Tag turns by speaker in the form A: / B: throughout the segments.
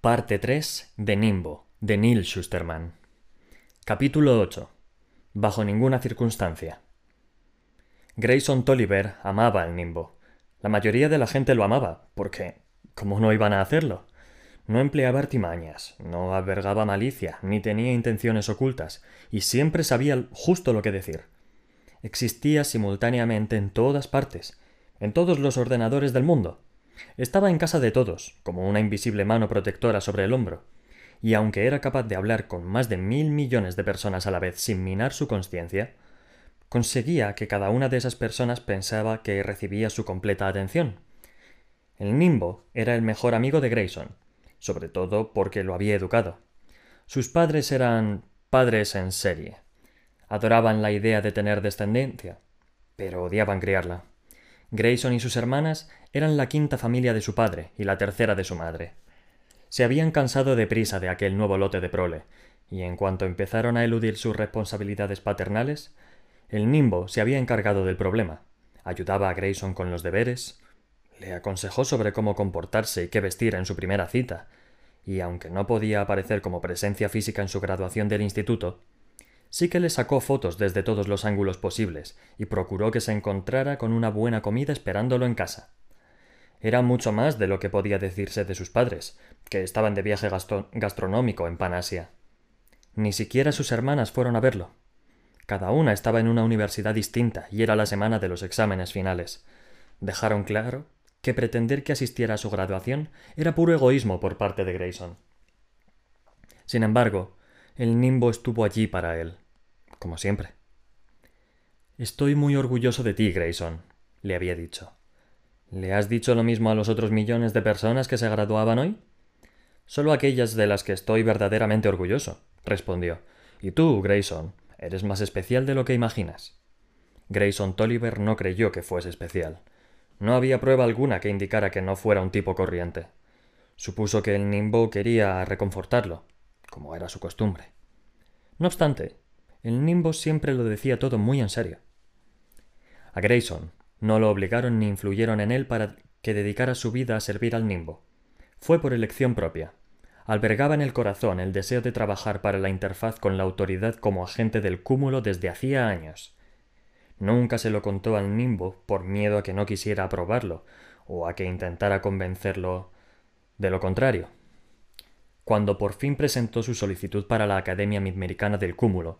A: Parte 3 de Nimbo, de Neil Schusterman. Capítulo 8. Bajo ninguna circunstancia. Grayson Tolliver amaba el Nimbo. La mayoría de la gente lo amaba, porque ¿cómo no iban a hacerlo? No empleaba artimañas, no albergaba malicia, ni tenía intenciones ocultas, y siempre sabía justo lo que decir. Existía simultáneamente en todas partes, en todos los ordenadores del mundo. Estaba en casa de todos, como una invisible mano protectora sobre el hombro, y aunque era capaz de hablar con más de mil millones de personas a la vez sin minar su conciencia, conseguía que cada una de esas personas pensaba que recibía su completa atención. El Nimbo era el mejor amigo de Grayson, sobre todo porque lo había educado. Sus padres eran padres en serie. Adoraban la idea de tener descendencia, pero odiaban criarla. Grayson y sus hermanas eran la quinta familia de su padre y la tercera de su madre. Se habían cansado de prisa de aquel nuevo lote de prole, y en cuanto empezaron a eludir sus responsabilidades paternales, el Nimbo se había encargado del problema. Ayudaba a Grayson con los deberes, le aconsejó sobre cómo comportarse y qué vestir en su primera cita, y aunque no podía aparecer como presencia física en su graduación del instituto, sí que le sacó fotos desde todos los ángulos posibles y procuró que se encontrara con una buena comida esperándolo en casa. Era mucho más de lo que podía decirse de sus padres, que estaban de viaje gastronómico en Panasia. Ni siquiera sus hermanas fueron a verlo. Cada una estaba en una universidad distinta y era la semana de los exámenes finales. Dejaron claro que pretender que asistiera a su graduación era puro egoísmo por parte de Grayson. Sin embargo, el nimbo estuvo allí para él, como siempre. Estoy muy orgulloso de ti, Grayson, le había dicho. ¿Le has dicho lo mismo a los otros millones de personas que se graduaban hoy? Solo aquellas de las que estoy verdaderamente orgulloso, respondió. Y tú, Grayson, eres más especial de lo que imaginas. Grayson Tolliver no creyó que fuese especial. No había prueba alguna que indicara que no fuera un tipo corriente. Supuso que el Nimbo quería reconfortarlo, como era su costumbre. No obstante, el Nimbo siempre lo decía todo muy en serio. A Grayson no lo obligaron ni influyeron en él para que dedicara su vida a servir al Nimbo. Fue por elección propia. Albergaba en el corazón el deseo de trabajar para la interfaz con la autoridad como agente del cúmulo desde hacía años. Nunca se lo contó al Nimbo por miedo a que no quisiera aprobarlo o a que intentara convencerlo de lo contrario. Cuando por fin presentó su solicitud para la Academia Midamericana del Cúmulo,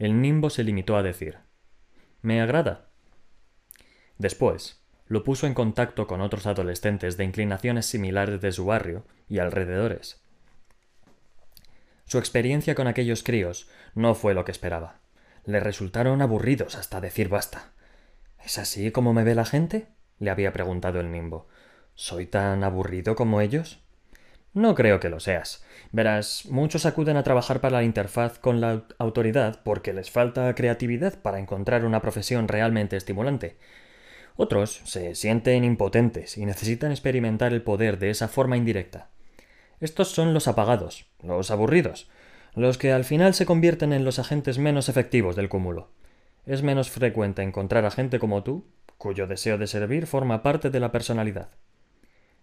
A: el Nimbo se limitó a decir Me agrada. Después, lo puso en contacto con otros adolescentes de inclinaciones similares de su barrio y alrededores. Su experiencia con aquellos críos no fue lo que esperaba. Le resultaron aburridos hasta decir basta. ¿Es así como me ve la gente? le había preguntado el nimbo. ¿Soy tan aburrido como ellos? No creo que lo seas. Verás, muchos acuden a trabajar para la interfaz con la autoridad porque les falta creatividad para encontrar una profesión realmente estimulante. Otros se sienten impotentes y necesitan experimentar el poder de esa forma indirecta. Estos son los apagados, los aburridos, los que al final se convierten en los agentes menos efectivos del cúmulo. Es menos frecuente encontrar a gente como tú, cuyo deseo de servir forma parte de la personalidad.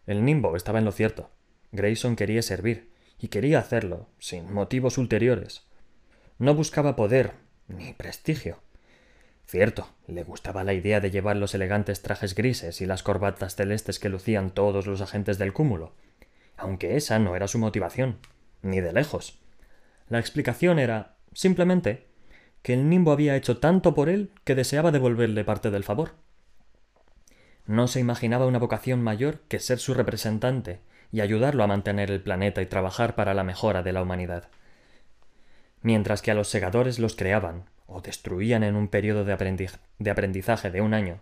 A: El Nimbo estaba en lo cierto. Grayson quería servir, y quería hacerlo, sin motivos ulteriores. No buscaba poder, ni prestigio. Cierto, le gustaba la idea de llevar los elegantes trajes grises y las corbatas celestes que lucían todos los agentes del cúmulo, aunque esa no era su motivación, ni de lejos. La explicación era, simplemente, que el nimbo había hecho tanto por él que deseaba devolverle parte del favor. No se imaginaba una vocación mayor que ser su representante y ayudarlo a mantener el planeta y trabajar para la mejora de la humanidad. Mientras que a los segadores los creaban o destruían en un periodo de, aprendizaje de un año,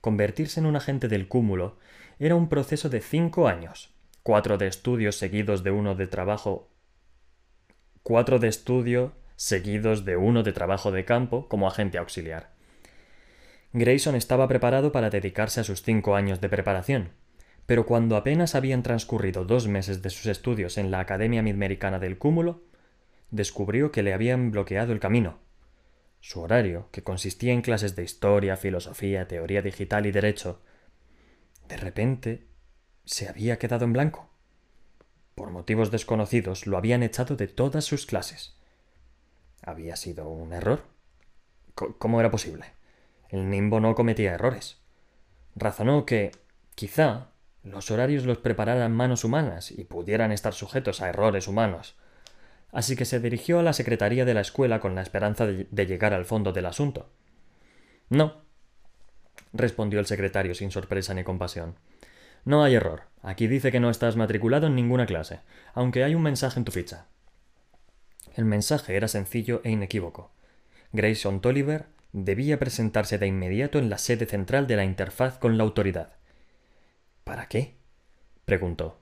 A: convertirse en un agente del cúmulo era un proceso de cinco años, cuatro de estudios seguidos de uno de trabajo, cuatro de estudio seguidos de uno de trabajo de campo como agente auxiliar. Grayson estaba preparado para dedicarse a sus cinco años de preparación, pero cuando apenas habían transcurrido dos meses de sus estudios en la Academia Midamericana del Cúmulo, descubrió que le habían bloqueado el camino. Su horario, que consistía en clases de historia, filosofía, teoría digital y derecho, de repente se había quedado en blanco. por motivos desconocidos, lo habían echado de todas sus clases. ¿Había sido un error? ¿Cómo era posible? El nimbo no cometía errores. Razonó que, quizá, los horarios los prepararan manos humanas y pudieran estar sujetos a errores humanos. Así que se dirigió a la secretaría de la escuela con la esperanza de, llegar al fondo del asunto. No, respondió el secretario sin sorpresa ni compasión. No hay error. Aquí dice que no estás matriculado en ninguna clase, aunque hay un mensaje en tu ficha. El mensaje era sencillo e inequívoco. Grayson Tolliver debía presentarse de inmediato en la sede central de la interfaz con la autoridad. ¿Para qué? preguntó.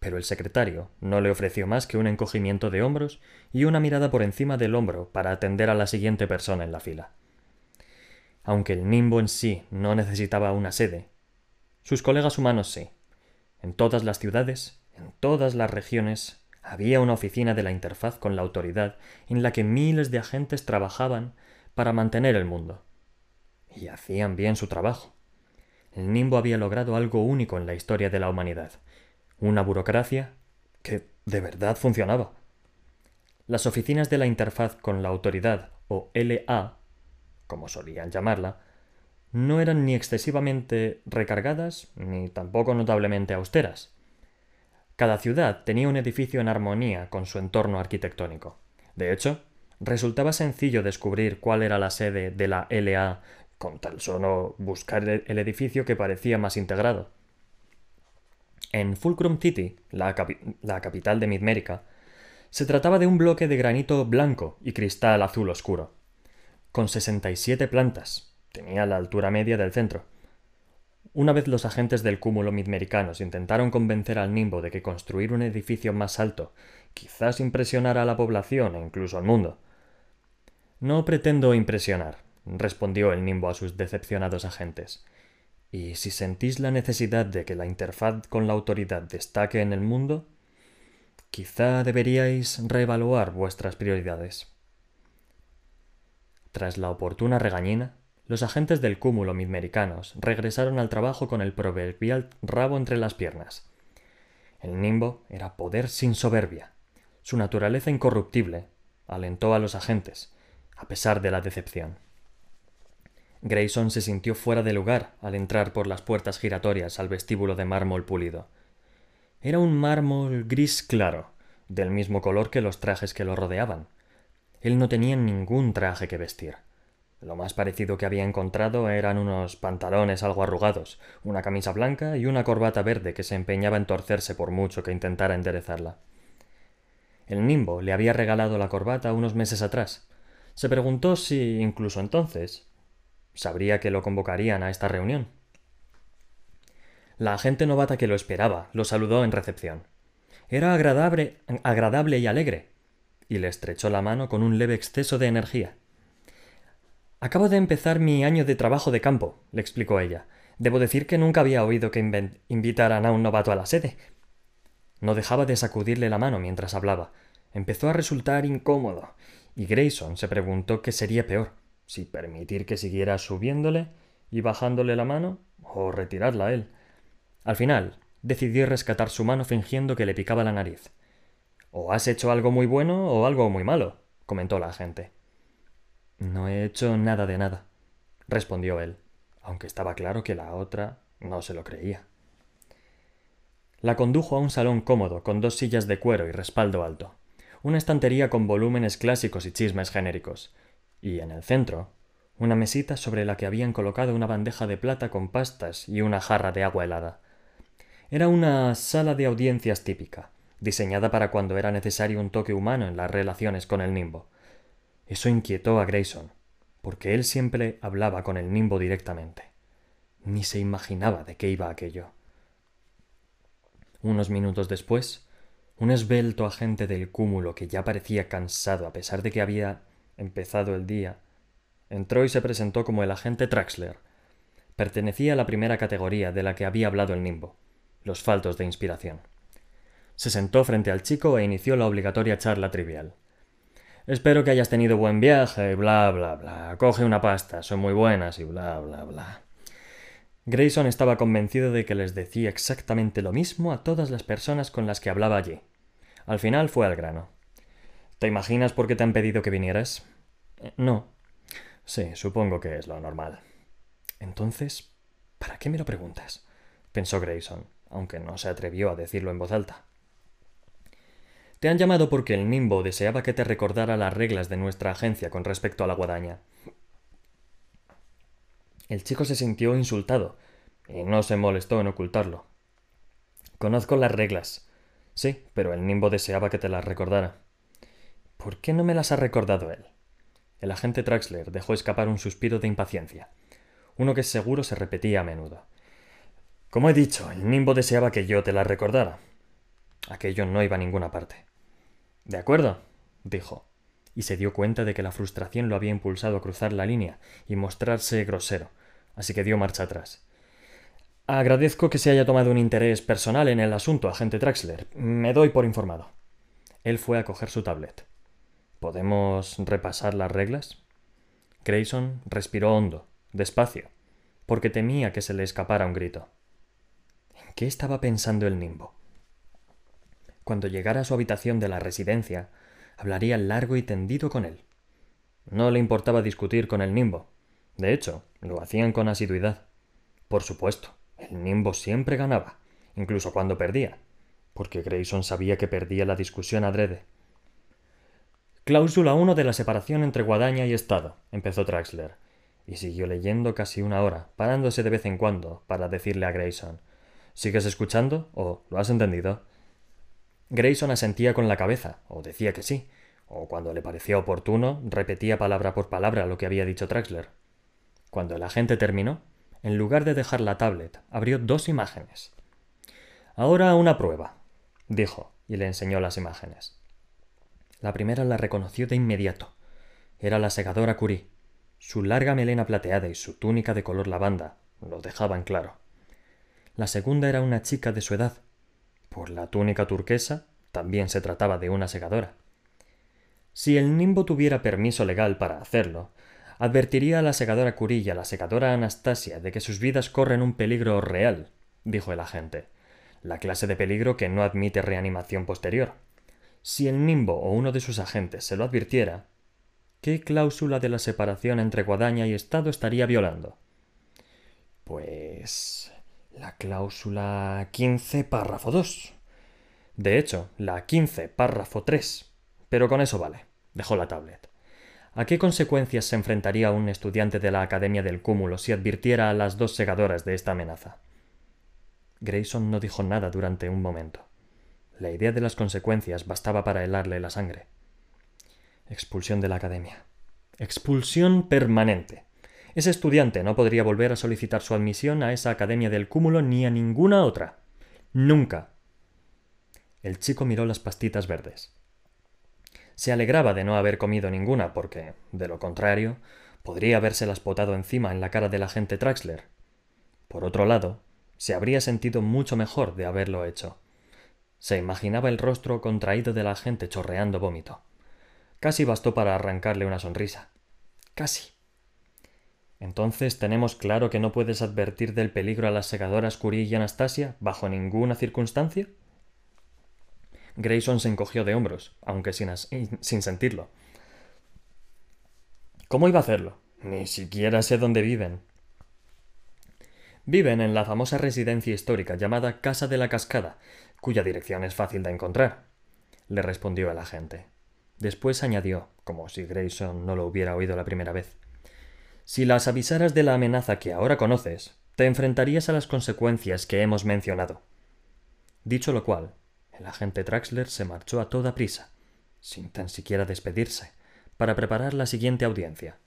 A: Pero el secretario no le ofreció más que un encogimiento de hombros y una mirada por encima del hombro para atender a la siguiente persona en la fila. Aunque el nimbo en sí no necesitaba una sede, sus colegas humanos sí. En todas las ciudades, en todas las regiones, había una oficina de la interfaz con la autoridad en la que miles de agentes trabajaban para mantener el mundo. Y hacían bien su trabajo. El Nimbo había logrado algo único en la historia de la humanidad. Una burocracia que de verdad funcionaba. Las oficinas de la interfaz con la autoridad, o LA, como solían llamarla, no eran ni excesivamente recargadas ni tampoco notablemente austeras. Cada ciudad tenía un edificio en armonía con su entorno arquitectónico. De hecho, resultaba sencillo descubrir cuál era la sede de la LA con tal solo buscar el edificio que parecía más integrado. En Fulcrum City, la, la capital de Midmérica, se trataba de un bloque de granito blanco y cristal azul oscuro, con 67 plantas, tenía la altura media del centro. Una vez los agentes del cúmulo midmericanos intentaron convencer al Nimbo de que construir un edificio más alto quizás impresionara a la población e incluso al mundo. No pretendo impresionar, respondió el Nimbo a sus decepcionados agentes. Y si sentís la necesidad de que la interfaz con la autoridad destaque en el mundo, quizá deberíais reevaluar vuestras prioridades. Tras la oportuna regañina, los agentes del cúmulo midmericanos regresaron al trabajo con el proverbial rabo entre las piernas. El nimbo era poder sin soberbia. Su naturaleza incorruptible alentó a los agentes, a pesar de la decepción. Grayson se sintió fuera de lugar al entrar por las puertas giratorias al vestíbulo de mármol pulido. Era un mármol gris claro, del mismo color que los trajes que lo rodeaban. Él no tenía ningún traje que vestir. Lo más parecido que había encontrado eran unos pantalones algo arrugados, una camisa blanca y una corbata verde que se empeñaba en torcerse por mucho que intentara enderezarla. El nimbo le había regalado la corbata unos meses atrás. Se preguntó si, incluso entonces, sabría que lo convocarían a esta reunión. La agente novata que lo esperaba lo saludó en recepción. Era agradable, agradable y alegre, y le estrechó la mano con un leve exceso de energía. Acabo de empezar mi año de trabajo de campo, le explicó ella. Debo decir que nunca había oído que invitaran a un novato a la sede. No dejaba de sacudirle la mano mientras hablaba. Empezó a resultar incómodo, y Grayson se preguntó qué sería peor, si permitir que siguiera subiéndole y bajándole la mano, o retirarla a él. Al final, decidió rescatar su mano fingiendo que le picaba la nariz. O has hecho algo muy bueno o algo muy malo, comentó la agente. No he hecho nada de nada, respondió él, aunque estaba claro que la otra no se lo creía. La condujo a un salón cómodo, con dos sillas de cuero y respaldo alto, una estantería con volúmenes clásicos y chismes genéricos, y en el centro, una mesita sobre la que habían colocado una bandeja de plata con pastas y una jarra de agua helada. Era una sala de audiencias típica, diseñada para cuando era necesario un toque humano en las relaciones con el nimbo. Eso inquietó a Grayson, porque él siempre hablaba con el nimbo directamente. Ni se imaginaba de qué iba aquello. Unos minutos después, un esbelto agente del cúmulo que ya parecía cansado a pesar de que había empezado el día, entró y se presentó como el agente Traxler. Pertenecía a la primera categoría de la que había hablado el nimbo, los faltos de inspiración. Se sentó frente al chico e inició la obligatoria charla trivial. Espero que hayas tenido buen viaje, bla, bla, bla. Coge una pasta, son muy buenas y bla, bla, bla. Grayson estaba convencido de que les decía exactamente lo mismo a todas las personas con las que hablaba allí. Al final fue al grano. ¿Te imaginas por qué te han pedido que vinieras?
B: Eh, no.
A: Sí, supongo que es lo normal.
B: Entonces, ¿para qué me lo preguntas? pensó Grayson, aunque no se atrevió a decirlo en voz alta.
A: Te han llamado porque el Nimbo deseaba que te recordara las reglas de nuestra agencia con respecto a la guadaña.
B: El chico se sintió insultado y no se molestó en ocultarlo.
A: Conozco las reglas. Sí, pero el Nimbo deseaba que te las recordara.
B: ¿Por qué no me las ha recordado él? El agente Traxler dejó escapar un suspiro de impaciencia, uno que seguro se repetía a menudo.
A: Como he dicho, el Nimbo deseaba que yo te las recordara.
B: Aquello no iba a ninguna parte.
A: De acuerdo, dijo, y se dio cuenta de que la frustración lo había impulsado a cruzar la línea y mostrarse grosero, así que dio marcha atrás. Agradezco que se haya tomado un interés personal en el asunto, agente Traxler. Me doy por informado.
B: Él fue a coger su tablet. ¿Podemos repasar las reglas?
A: Grayson respiró hondo, despacio, porque temía que se le escapara un grito.
B: ¿En qué estaba pensando el nimbo? Cuando llegara a su habitación de la residencia, hablaría largo y tendido con él.
A: No le importaba discutir con el nimbo. De hecho, lo hacían con asiduidad. Por supuesto, el Nimbo siempre ganaba, incluso cuando perdía, porque Grayson sabía que perdía la discusión adrede. Cláusula 1 de la separación entre guadaña y Estado, empezó Traxler, y siguió leyendo casi una hora, parándose de vez en cuando para decirle a Grayson ¿Sigues escuchando? ¿O lo has entendido? Grayson asentía con la cabeza, o decía que sí, o cuando le parecía oportuno, repetía palabra por palabra lo que había dicho Traxler. Cuando el agente terminó, en lugar de dejar la tablet, abrió dos imágenes. Ahora una prueba, dijo, y le enseñó las imágenes.
B: La primera la reconoció de inmediato. Era la segadora Curie. Su larga melena plateada y su túnica de color lavanda lo dejaban claro. La segunda era una chica de su edad. Por la túnica turquesa, también se trataba de una segadora.
A: Si el nimbo tuviera permiso legal para hacerlo, advertiría a la segadora Curie y a la segadora Anastasia de que sus vidas corren un peligro real, dijo el agente, la clase de peligro que no admite reanimación posterior. Si el nimbo o uno de sus agentes se lo advirtiera, ¿qué cláusula de la separación entre guadaña y Estado estaría violando?
B: Pues. la cláusula 15, párrafo 2.
A: De hecho, la 15, párrafo 3. Pero con eso vale. Dejó la tablet. ¿A qué consecuencias se enfrentaría un estudiante de la Academia del Cúmulo si advirtiera a las dos segadoras de esta amenaza?
B: Grayson no dijo nada durante un momento. La idea de las consecuencias bastaba para helarle la sangre.
A: Expulsión de la Academia. Expulsión permanente. Ese estudiante no podría volver a solicitar su admisión a esa Academia del Cúmulo ni a ninguna otra. Nunca. El chico miró las pastitas verdes. Se alegraba de no haber comido ninguna, porque, de lo contrario, podría habérselas potado encima en la cara del agente Traxler. Por otro lado, se habría sentido mucho mejor de haberlo hecho. Se imaginaba el rostro contraído del agente chorreando vómito. Casi bastó para arrancarle una sonrisa. Casi. Entonces tenemos claro que no puedes advertir del peligro a las segadoras Curie y Anastasia bajo ninguna circunstancia. Grayson se encogió de hombros, aunque sin, sin sentirlo. ¿Cómo iba a hacerlo? Ni siquiera sé dónde viven. Viven en la famosa residencia histórica llamada Casa de la Cascada, cuya dirección es fácil de encontrar, le respondió el agente. Después añadió, como si Grayson no lo hubiera oído la primera vez. Si las avisaras de la amenaza que ahora conoces, te enfrentarías a las consecuencias que hemos mencionado. Dicho lo cual, el agente Traxler se marchó a toda prisa, sin tan siquiera despedirse, para preparar la siguiente audiencia.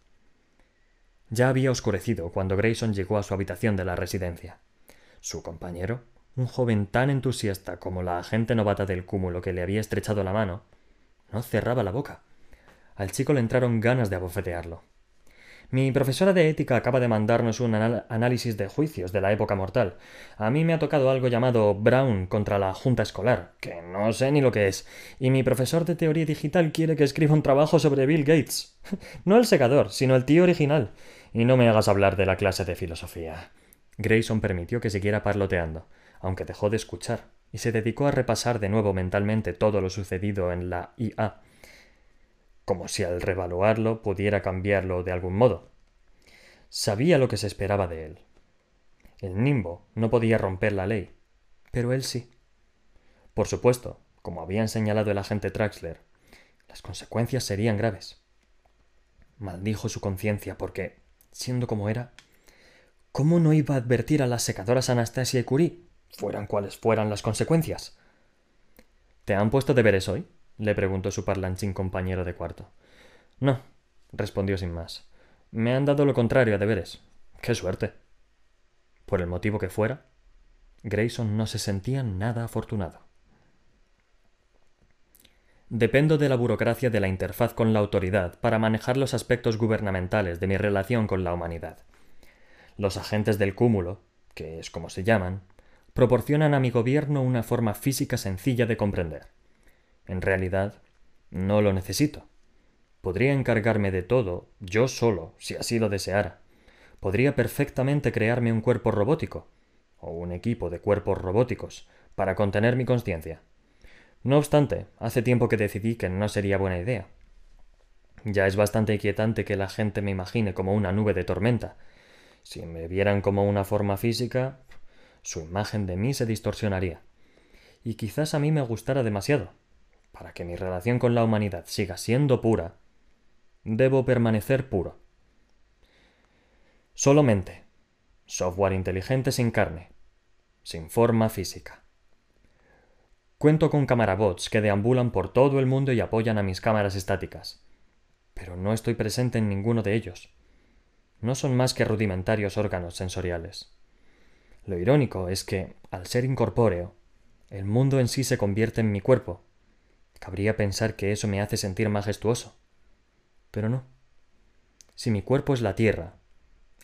A: Ya había oscurecido cuando Grayson llegó a su habitación de la residencia. Su compañero, un joven tan entusiasta como la agente novata del cúmulo que le había estrechado la mano, no cerraba la boca. Al chico le entraron ganas de abofetearlo. Mi profesora de ética acaba de mandarnos un análisis de juicios de la época mortal. A mí me ha tocado algo llamado Brown contra la Junta Escolar, que no sé ni lo que es. Y mi profesor de teoría digital quiere que escriba un trabajo sobre Bill Gates. no el secador, sino el tío original. Y no me hagas hablar de la clase de filosofía. Grayson permitió que siguiera parloteando, aunque dejó de escuchar,
B: y se dedicó a repasar de nuevo mentalmente todo lo sucedido en la IA, como si al revaluarlo pudiera cambiarlo de algún modo. Sabía lo que se esperaba de él. El nimbo no podía romper la ley, pero él sí. Por supuesto, como habían señalado el agente Traxler, las consecuencias serían graves. Maldijo su conciencia porque, siendo como era, ¿cómo no iba a advertir a las secadoras Anastasia y Curie, fueran cuales fueran las consecuencias? ¿Te han puesto deberes hoy? le preguntó su parlanchín compañero de cuarto. No, respondió sin más. Me han dado lo contrario a deberes. ¡Qué suerte! Por el motivo que fuera, Grayson no se sentía nada afortunado. Dependo de la burocracia de la interfaz con la autoridad para manejar los aspectos gubernamentales de mi relación con la humanidad. Los agentes del cúmulo, que es como se llaman, proporcionan a mi gobierno una forma física sencilla de comprender. En realidad, no lo necesito. Podría encargarme de todo, yo solo, si así lo deseara. Podría perfectamente crearme un cuerpo robótico, o un equipo de cuerpos robóticos, para contener mi conciencia. No obstante, hace tiempo que decidí que no sería buena idea. Ya es bastante inquietante que la gente me imagine como una nube de tormenta. Si me vieran como una forma física, su imagen de mí se distorsionaría. Y quizás a mí me gustara demasiado. Para que mi relación con la humanidad siga siendo pura, debo permanecer puro. Solamente software inteligente sin carne, sin forma física. Cuento con camarabots que deambulan por todo el mundo y apoyan a mis cámaras estáticas, pero no estoy presente en ninguno de ellos. No son más que rudimentarios órganos sensoriales. Lo irónico es que, al ser incorpóreo, el mundo en sí se convierte en mi cuerpo. Cabría pensar que eso me hace sentir majestuoso. Pero no. Si mi cuerpo es la Tierra,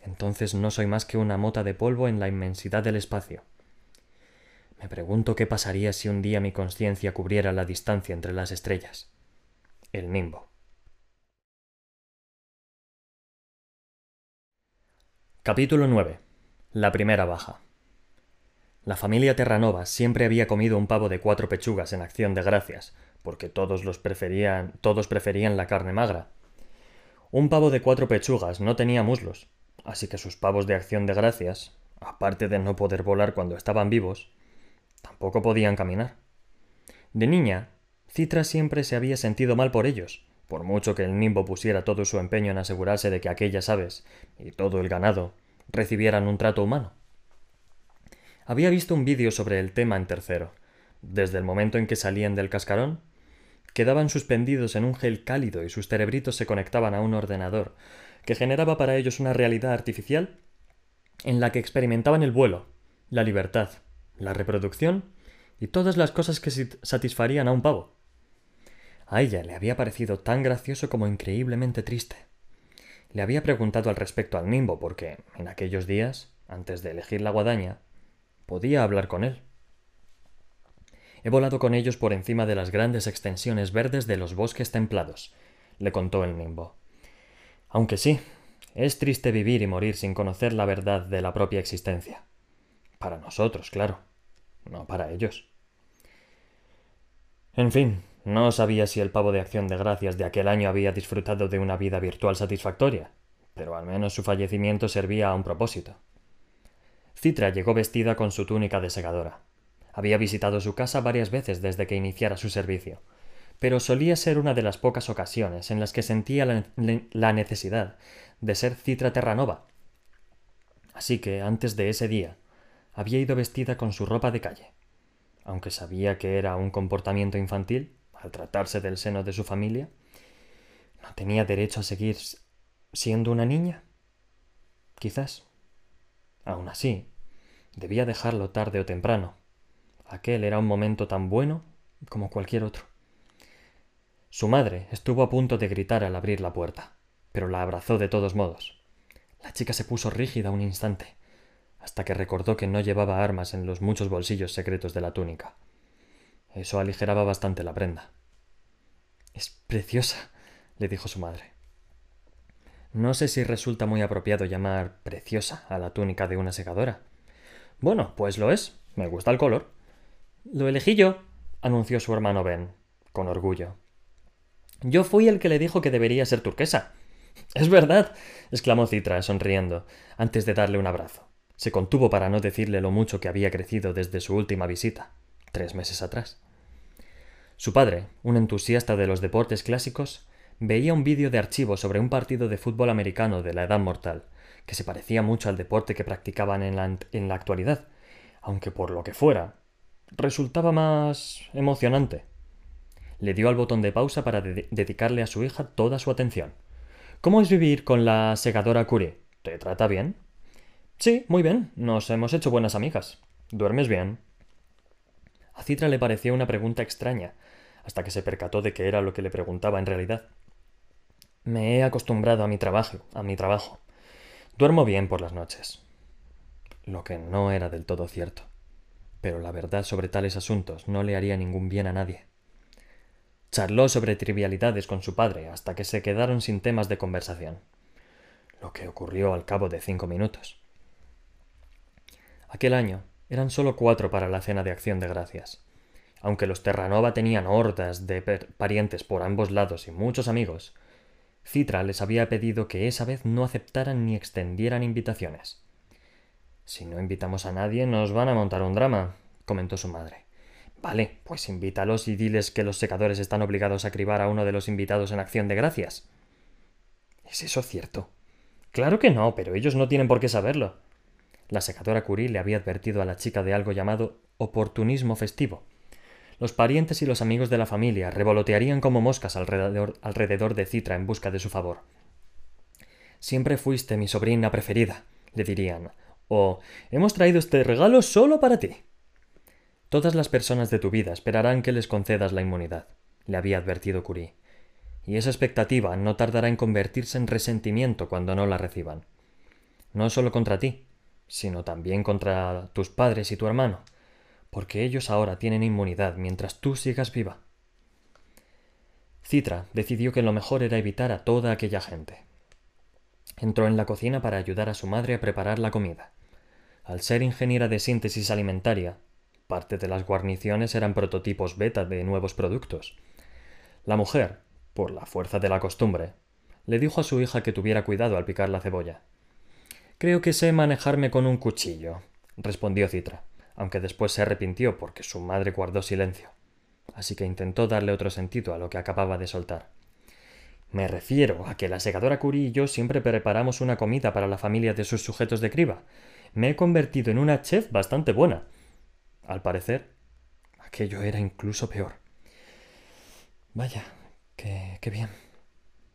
B: entonces no soy más que una mota de polvo en la inmensidad del espacio. Me pregunto qué pasaría si un día mi conciencia cubriera la distancia entre las estrellas. El nimbo. Capítulo 9. La primera baja. La familia Terranova siempre había comido un pavo de cuatro pechugas en acción de gracias, porque todos los preferían, todos preferían la carne magra. Un pavo de cuatro pechugas no tenía muslos, así que sus pavos de acción de gracias, aparte de no poder volar cuando estaban vivos, Tampoco podían caminar. De niña, Citra siempre se había sentido mal por ellos, por mucho que el nimbo pusiera todo su empeño en asegurarse de que aquellas aves y todo el ganado recibieran un trato humano. Había visto un vídeo sobre el tema en tercero. Desde el momento en que salían del cascarón, quedaban suspendidos en un gel cálido y sus cerebritos se conectaban a un ordenador que generaba para ellos una realidad artificial en la que experimentaban el vuelo, la libertad, la reproducción y todas las cosas que satisfarían a un pavo. A ella le había parecido tan gracioso como increíblemente triste. Le había preguntado al respecto al nimbo porque, en aquellos días, antes de elegir la guadaña, podía hablar con él. He volado con ellos por encima de las grandes extensiones verdes de los bosques templados, le contó el nimbo. Aunque sí, es triste vivir y morir sin conocer la verdad de la propia existencia. Para nosotros, claro no para ellos. En fin, no sabía si el pavo de acción de gracias de aquel año había disfrutado de una vida virtual satisfactoria, pero al menos su fallecimiento servía a un propósito. Citra llegó vestida con su túnica de segadora. Había visitado su casa varias veces desde que iniciara su servicio, pero solía ser una de las pocas ocasiones en las que sentía la, la necesidad de ser Citra Terranova. Así que antes de ese día, había ido vestida con su ropa de calle. Aunque sabía que era un comportamiento infantil, al tratarse del seno de su familia, ¿no tenía derecho a seguir siendo una niña? Quizás. Aún así, debía dejarlo tarde o temprano. Aquel era un momento tan bueno como cualquier otro. Su madre estuvo a punto de gritar al abrir la puerta, pero la abrazó de todos modos. La chica se puso rígida un instante, hasta que recordó que no llevaba armas en los muchos bolsillos secretos de la túnica. Eso aligeraba bastante la prenda. Es preciosa, le dijo su madre. No sé si resulta muy apropiado llamar preciosa a la túnica de una segadora. Bueno, pues lo es. Me gusta el color. Lo elegí yo, anunció su hermano Ben, con orgullo. Yo fui el que le dijo que debería ser turquesa. Es verdad, exclamó Citra, sonriendo, antes de darle un abrazo. Se contuvo para no decirle lo mucho que había crecido desde su última visita, tres meses atrás. Su padre, un entusiasta de los deportes clásicos, veía un vídeo de archivo sobre un partido de fútbol americano de la edad mortal, que se parecía mucho al deporte que practicaban en la, en la actualidad, aunque por lo que fuera, resultaba más emocionante. Le dio al botón de pausa para dedicarle a su hija toda su atención. ¿Cómo es vivir con la segadora Curie? ¿Te trata bien? Sí, muy bien. Nos hemos hecho buenas amigas. ¿Duermes bien? A Citra le pareció una pregunta extraña, hasta que se percató de que era lo que le preguntaba en realidad. Me he acostumbrado a mi trabajo, a mi trabajo. Duermo bien por las noches. Lo que no era del todo cierto. Pero la verdad sobre tales asuntos no le haría ningún bien a nadie. Charló sobre trivialidades con su padre hasta que se quedaron sin temas de conversación, lo que ocurrió al cabo de cinco minutos. Aquel año eran solo cuatro para la cena de acción de gracias. Aunque los Terranova tenían hordas de parientes por ambos lados y muchos amigos, Citra les había pedido que esa vez no aceptaran ni extendieran invitaciones. Si no invitamos a nadie, nos van a montar un drama, comentó su madre. Vale, pues invítalos y diles que los secadores están obligados a cribar a uno de los invitados en acción de gracias. ¿Es eso cierto? Claro que no, pero ellos no tienen por qué saberlo. La secadora Curie le había advertido a la chica de algo llamado oportunismo festivo. Los parientes y los amigos de la familia revolotearían como moscas alrededor, alrededor de Citra en busca de su favor. Siempre fuiste mi sobrina preferida, le dirían, o hemos traído este regalo solo para ti. Todas las personas de tu vida esperarán que les concedas la inmunidad, le había advertido Curie. Y esa expectativa no tardará en convertirse en resentimiento cuando no la reciban. No solo contra ti, sino también contra tus padres y tu hermano, porque ellos ahora tienen inmunidad mientras tú sigas viva. Citra decidió que lo mejor era evitar a toda aquella gente. Entró en la cocina para ayudar a su madre a preparar la comida. Al ser ingeniera de síntesis alimentaria, Parte de las guarniciones eran prototipos beta de nuevos productos. La mujer, por la fuerza de la costumbre, le dijo a su hija que tuviera cuidado al picar la cebolla. Creo que sé manejarme con un cuchillo, respondió Citra, aunque después se arrepintió porque su madre guardó silencio. Así que intentó darle otro sentido a lo que acababa de soltar. Me refiero a que la segadora Curie y yo siempre preparamos una comida para la familia de sus sujetos de criba. Me he convertido en una chef bastante buena. Al parecer, aquello era incluso peor. Vaya, qué, qué bien,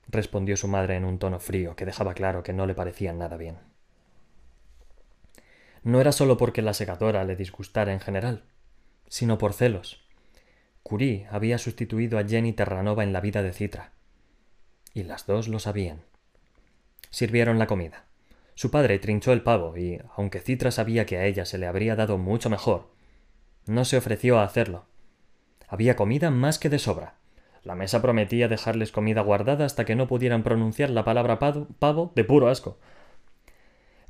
B: respondió su madre en un tono frío que dejaba claro que no le parecía nada bien. No era solo porque la segadora le disgustara en general, sino por celos. Curie había sustituido a Jenny Terranova en la vida de Citra. Y las dos lo sabían. Sirvieron la comida. Su padre trinchó el pavo y, aunque Citra sabía que a ella se le habría dado mucho mejor, no se ofreció a hacerlo. Había comida más que de sobra. La mesa prometía dejarles comida guardada hasta que no pudieran pronunciar la palabra pavo de puro asco.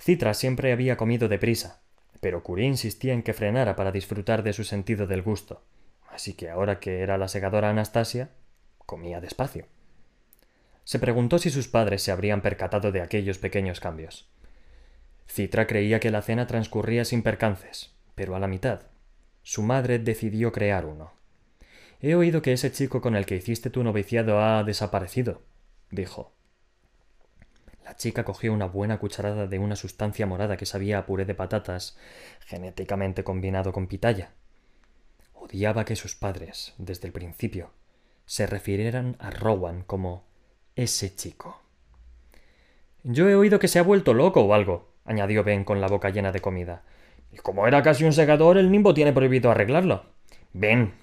B: Citra siempre había comido deprisa, pero Curie insistía en que frenara para disfrutar de su sentido del gusto, así que ahora que era la segadora Anastasia, comía despacio. Se preguntó si sus padres se habrían percatado de aquellos pequeños cambios. Citra creía que la cena transcurría sin percances, pero a la mitad, su madre decidió crear uno. He oído que ese chico con el que hiciste tu noviciado ha desaparecido, dijo. La chica cogió una buena cucharada de una sustancia morada que sabía a puré de patatas, genéticamente combinado con pitaya. Odiaba que sus padres, desde el principio, se refirieran a Rowan como ese chico. Yo he oído que se ha vuelto loco o algo, añadió Ben con la boca llena de comida. Y como era casi un segador, el nimbo tiene prohibido arreglarlo. Ven,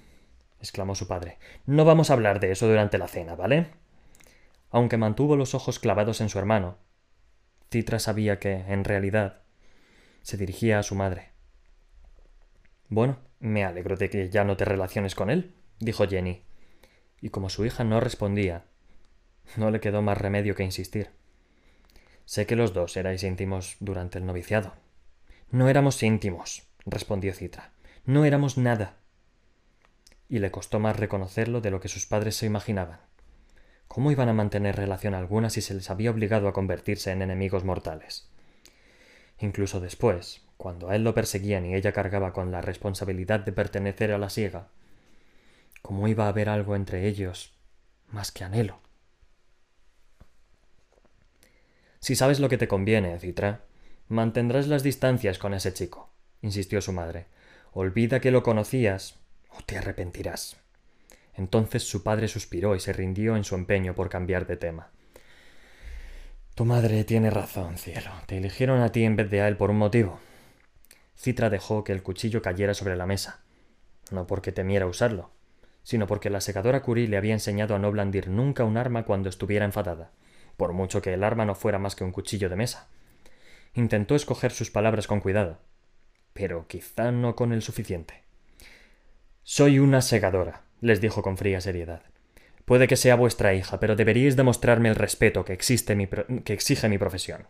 B: exclamó su padre, no vamos a hablar de eso durante la cena, ¿vale? Aunque mantuvo los ojos clavados en su hermano, Citra sabía que, en realidad, se dirigía a su madre. Bueno, me alegro de que ya no te relaciones con él, dijo Jenny. Y como su hija no respondía, no le quedó más remedio que insistir. Sé que los dos erais íntimos durante el noviciado. No éramos íntimos, respondió Citra. No éramos nada. y le costó más reconocerlo de lo que sus padres se imaginaban. ¿Cómo iban a mantener relación alguna si se les había obligado a convertirse en enemigos mortales? Incluso después, cuando a él lo perseguían y ella cargaba con la responsabilidad de pertenecer a la siega, ¿cómo iba a haber algo entre ellos más que anhelo? Si sabes lo que te conviene, Citra, mantendrás las distancias con ese chico, insistió su madre. Olvida que lo conocías o te arrepentirás. Entonces su padre suspiró y se rindió en su empeño por cambiar de tema. Tu madre tiene razón, cielo. Te eligieron a ti en vez de a él por un motivo. Citra dejó que el cuchillo cayera sobre la mesa, no porque temiera usarlo, sino porque la secadora Curie le había enseñado a no blandir nunca un arma cuando estuviera enfadada, por mucho que el arma no fuera más que un cuchillo de mesa. Intentó escoger sus palabras con cuidado, pero quizá no con el suficiente. Soy una segadora, les dijo con fría seriedad. Puede que sea vuestra hija, pero deberíais demostrarme el respeto que, existe que exige mi profesión.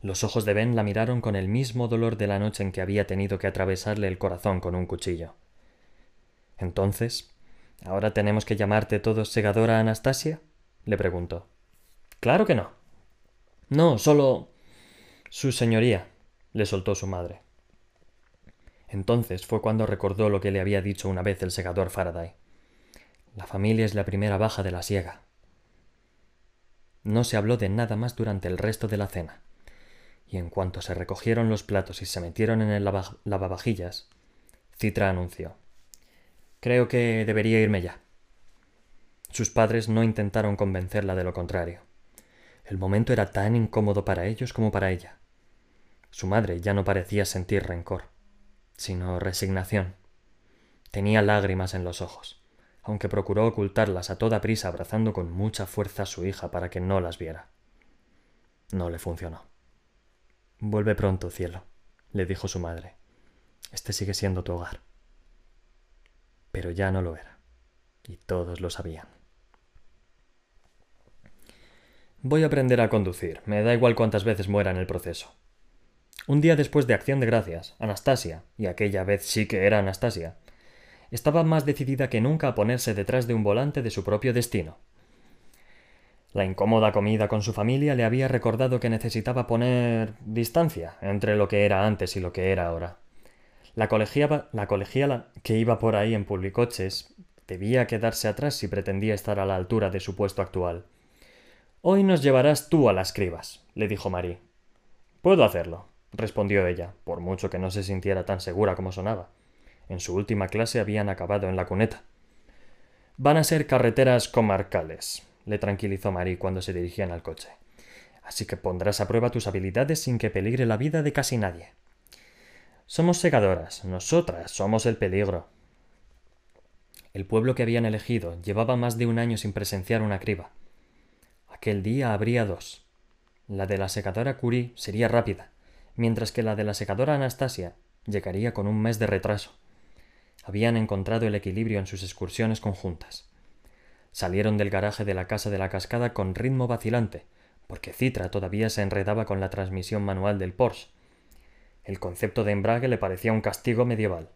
B: Los ojos de Ben la miraron con el mismo dolor de la noche en que había tenido que atravesarle el corazón con un cuchillo. Entonces, ¿ahora tenemos que llamarte todos segadora Anastasia? le preguntó. Claro que no. No, solo. Su señoría, le soltó su madre. Entonces fue cuando recordó lo que le había dicho una vez el segador Faraday. La familia es la primera baja de la siega. No se habló de nada más durante el resto de la cena, y en cuanto se recogieron los platos y se metieron en el lavavajillas, Citra anunció Creo que debería irme ya. Sus padres no intentaron convencerla de lo contrario. El momento era tan incómodo para ellos como para ella. Su madre ya no parecía sentir rencor, sino resignación. Tenía lágrimas en los ojos, aunque procuró ocultarlas a toda prisa abrazando con mucha fuerza a su hija para que no las viera. No le funcionó. Vuelve pronto, cielo, le dijo su madre. Este sigue siendo tu hogar. Pero ya no lo era, y todos lo sabían. Voy a aprender a conducir, me da igual cuántas veces muera en el proceso. Un día después de Acción de Gracias, Anastasia, y aquella vez sí que era Anastasia, estaba más decidida que nunca a ponerse detrás de un volante de su propio destino. La incómoda comida con su familia le había recordado que necesitaba poner distancia entre lo que era antes y lo que era ahora. La colegiala, la colegiala que iba por ahí en publicoches debía quedarse atrás si pretendía estar a la altura de su puesto actual. Hoy nos llevarás tú a las cribas, le dijo Marie. Puedo hacerlo, respondió ella, por mucho que no se sintiera tan segura como sonaba. En su última clase habían acabado en la cuneta. Van a ser carreteras comarcales, le tranquilizó Marie cuando se dirigían al coche. Así que pondrás a prueba tus habilidades sin que peligre la vida de casi nadie. Somos segadoras, nosotras somos el peligro. El pueblo que habían elegido llevaba más de un año sin presenciar una criba. Aquel día habría dos. La de la secadora Curie sería rápida, mientras que la de la secadora Anastasia llegaría con un mes de retraso. Habían encontrado el equilibrio en sus excursiones conjuntas. Salieron del garaje de la casa de la cascada con ritmo vacilante, porque Citra todavía se enredaba con la transmisión manual del Porsche. El concepto de embrague le parecía un castigo medieval.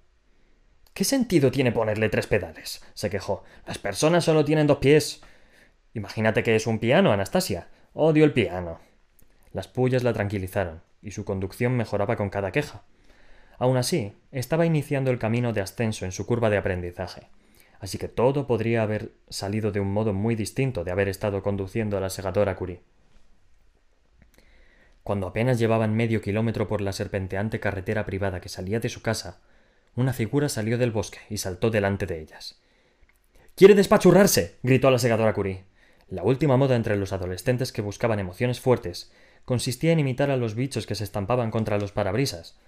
B: ¿Qué sentido tiene ponerle tres pedales? se quejó. Las personas solo tienen dos pies. Imagínate que es un piano, Anastasia. Odio el piano. Las pullas la tranquilizaron y su conducción mejoraba con cada queja. Aun así, estaba iniciando el camino de ascenso en su curva de aprendizaje, así que todo podría haber salido de un modo muy distinto de haber estado conduciendo a la segadora Curie. Cuando apenas llevaban medio kilómetro por la serpenteante carretera privada que salía de su casa, una figura salió del bosque y saltó delante de ellas. ¡Quiere despachurrarse! gritó la segadora Curie. La última moda entre los adolescentes que buscaban emociones fuertes consistía en imitar a los bichos que se estampaban contra los parabrisas.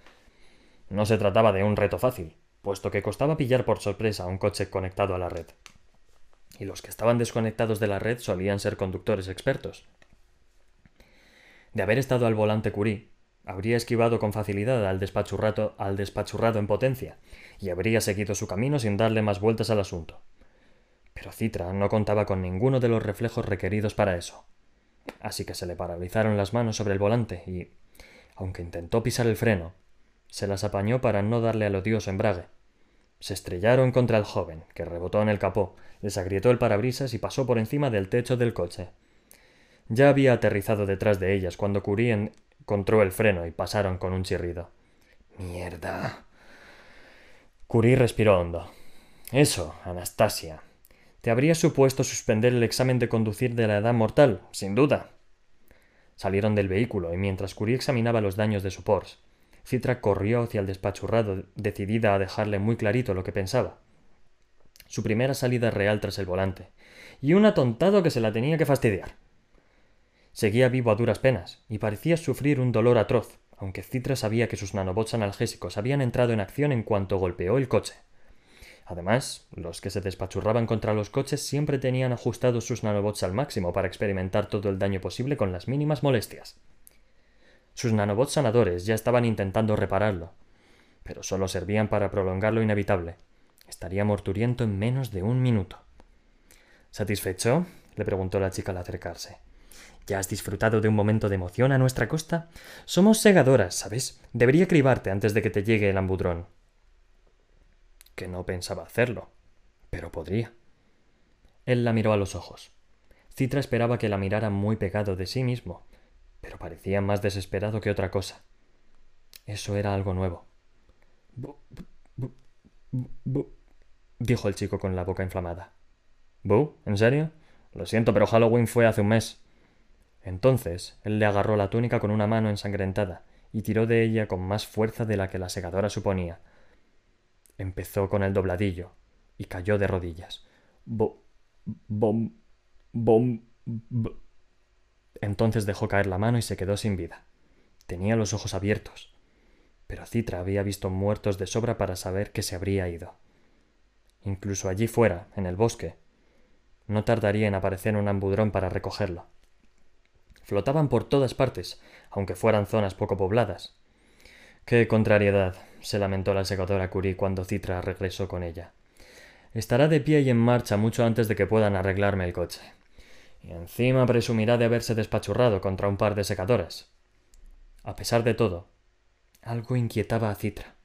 B: No se trataba de un reto fácil, puesto que costaba pillar por sorpresa a un coche conectado a la red. Y los que estaban desconectados de la red solían ser conductores expertos. De haber estado al volante Curie, habría esquivado con facilidad al al despachurrado en potencia, y habría seguido su camino sin darle más vueltas al asunto. Pero Citra no contaba con ninguno de los reflejos requeridos para eso así que se le paralizaron las manos sobre el volante y, aunque intentó pisar el freno, se las apañó para no darle al odioso embrague. Se estrellaron contra el joven, que rebotó en el capó, les agrietó el parabrisas y pasó por encima del techo del coche. Ya había aterrizado detrás de ellas cuando Curie encontró el freno y pasaron con un chirrido. Mierda. Curie respiró hondo. Eso, Anastasia. Te habría supuesto suspender el examen de conducir de la edad mortal, sin duda. Salieron del vehículo y mientras Curie examinaba los daños de su Porsche, Citra corrió hacia el despachurrado, decidida a dejarle muy clarito lo que pensaba. Su primera salida real tras el volante, y un atontado que se la tenía que fastidiar. Seguía vivo a duras penas, y parecía sufrir un dolor atroz, aunque Citra sabía que sus nanobots analgésicos habían entrado en acción en cuanto golpeó el coche. Además, los que se despachurraban contra los coches siempre tenían ajustados sus nanobots al máximo para experimentar todo el daño posible con las mínimas molestias. Sus nanobots sanadores ya estaban intentando repararlo, pero solo servían para prolongar lo inevitable. Estaría morturiento en menos de un minuto. ¿Satisfecho? le preguntó la chica al acercarse. ¿Ya has disfrutado de un momento de emoción a nuestra costa? Somos segadoras, ¿sabes? Debería cribarte antes de que te llegue el ambudrón que no pensaba hacerlo, pero podría. Él la miró a los ojos. Citra esperaba que la mirara muy pegado de sí mismo, pero parecía más desesperado que otra cosa. Eso era algo nuevo. dijo el chico con la boca inflamada. ¿Bu? ¿En serio? Lo siento, pero Halloween fue hace un mes. Entonces él le agarró la túnica con una mano ensangrentada y tiró de ella con más fuerza de la que la segadora suponía, Empezó con el dobladillo y cayó de rodillas. Bo, bom, bom, Entonces dejó caer la mano y se quedó sin vida. Tenía los ojos abiertos, pero Citra había visto muertos de sobra para saber que se habría ido. Incluso allí fuera, en el bosque, no tardaría en aparecer un ambudrón para recogerlo. Flotaban por todas partes, aunque fueran zonas poco pobladas. Qué contrariedad se lamentó la segadora Curie cuando Citra regresó con ella. Estará de pie y en marcha mucho antes de que puedan arreglarme el coche. Y encima presumirá de haberse despachurrado contra un par de secadoras. A pesar de todo, algo inquietaba a Citra.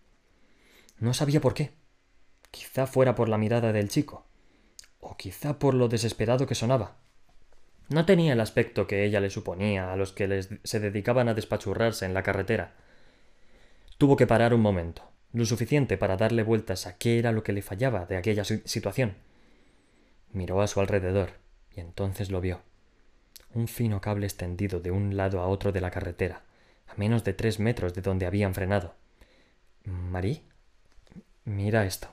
B: No sabía por qué. Quizá fuera por la mirada del chico, o quizá por lo desesperado que sonaba. No tenía el aspecto que ella le suponía a los que se dedicaban a despachurrarse en la carretera, Tuvo que parar un momento, lo suficiente para darle vueltas a qué era lo que le fallaba de aquella situación. Miró a su alrededor y entonces lo vio. Un fino cable extendido de un lado a otro de la carretera, a menos de tres metros de donde habían frenado. ¿Marí? Mira esto.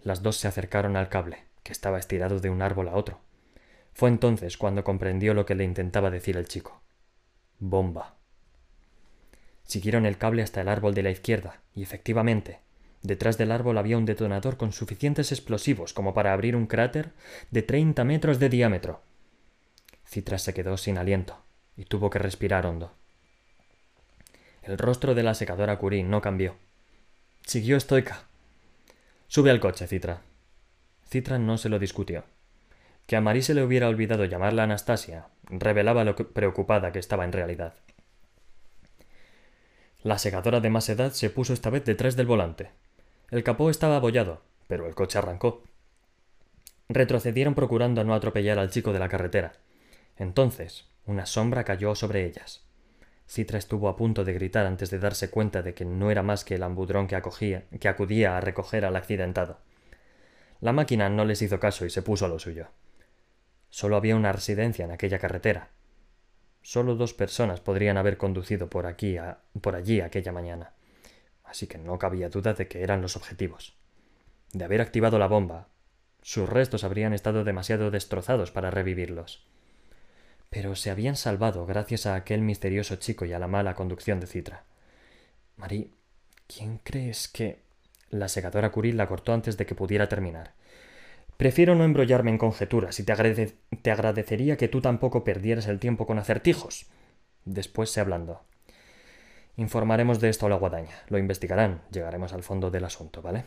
B: Las dos se acercaron al cable, que estaba estirado de un árbol a otro. Fue entonces cuando comprendió lo que le intentaba decir el chico. Bomba. Siguieron el cable hasta el árbol de la izquierda, y efectivamente, detrás del árbol había un detonador con suficientes explosivos como para abrir un cráter de treinta metros de diámetro. Citra se quedó sin aliento y tuvo que respirar hondo. El rostro de la secadora Curie no cambió. Siguió estoica. Sube al coche, Citra. Citra no se lo discutió. Que a Marí se le hubiera olvidado llamarla Anastasia revelaba lo preocupada que estaba en realidad. La segadora de más edad se puso esta vez detrás del volante. El capó estaba abollado, pero el coche arrancó. Retrocedieron procurando no atropellar al chico de la carretera. Entonces, una sombra cayó sobre ellas. Citra estuvo a punto de gritar antes de darse cuenta de que no era más que el ambudrón que, que acudía a recoger al accidentado. La máquina no les hizo caso y se puso a lo suyo. Solo había una residencia en aquella carretera, Solo dos personas podrían haber conducido por aquí a, por allí aquella mañana, así que no cabía duda de que eran los objetivos. De haber activado la bomba, sus restos habrían estado demasiado destrozados para revivirlos. Pero se habían salvado gracias a aquel misterioso chico y a la mala conducción de Citra. Marí, ¿quién crees que? La segadora Curil la cortó antes de que pudiera terminar. Prefiero no embrollarme en conjeturas y te, te agradecería que tú tampoco perdieras el tiempo con acertijos. Después se hablando. Informaremos de esto a la guadaña. Lo investigarán. Llegaremos al fondo del asunto, ¿vale?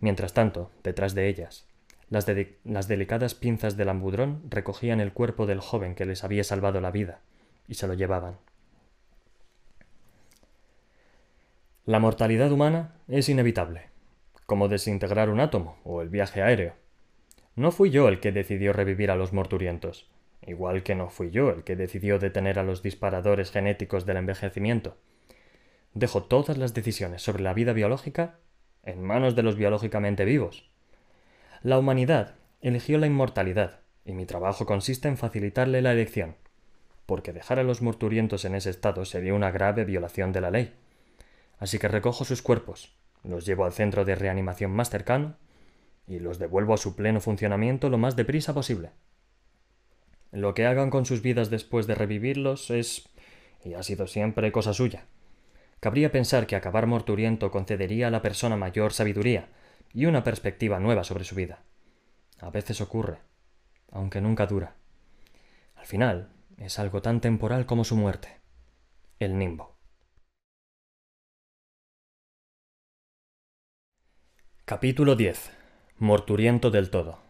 B: Mientras tanto, detrás de ellas, las, las delicadas pinzas del ambudrón recogían el cuerpo del joven que les había salvado la vida y se lo llevaban. La mortalidad humana es inevitable,
A: como desintegrar un átomo o el viaje aéreo. No fui yo el que decidió revivir a los morturientos, igual que no fui yo el que decidió detener a los disparadores genéticos del envejecimiento. Dejo todas las decisiones sobre la vida biológica en manos de los biológicamente vivos. La humanidad eligió la inmortalidad, y mi trabajo consiste en facilitarle la elección, porque dejar a los morturientos en ese estado sería una grave violación de la ley. Así que recojo sus cuerpos, los llevo al centro de reanimación más cercano y los devuelvo a su pleno funcionamiento lo más deprisa posible. Lo que hagan con sus vidas después de revivirlos es, y ha sido siempre, cosa suya. Cabría pensar que acabar morturiento concedería a la persona mayor sabiduría y una perspectiva nueva sobre su vida. A veces ocurre, aunque nunca dura. Al final, es algo tan temporal como su muerte. El nimbo. Capítulo 10. Morturiento del todo.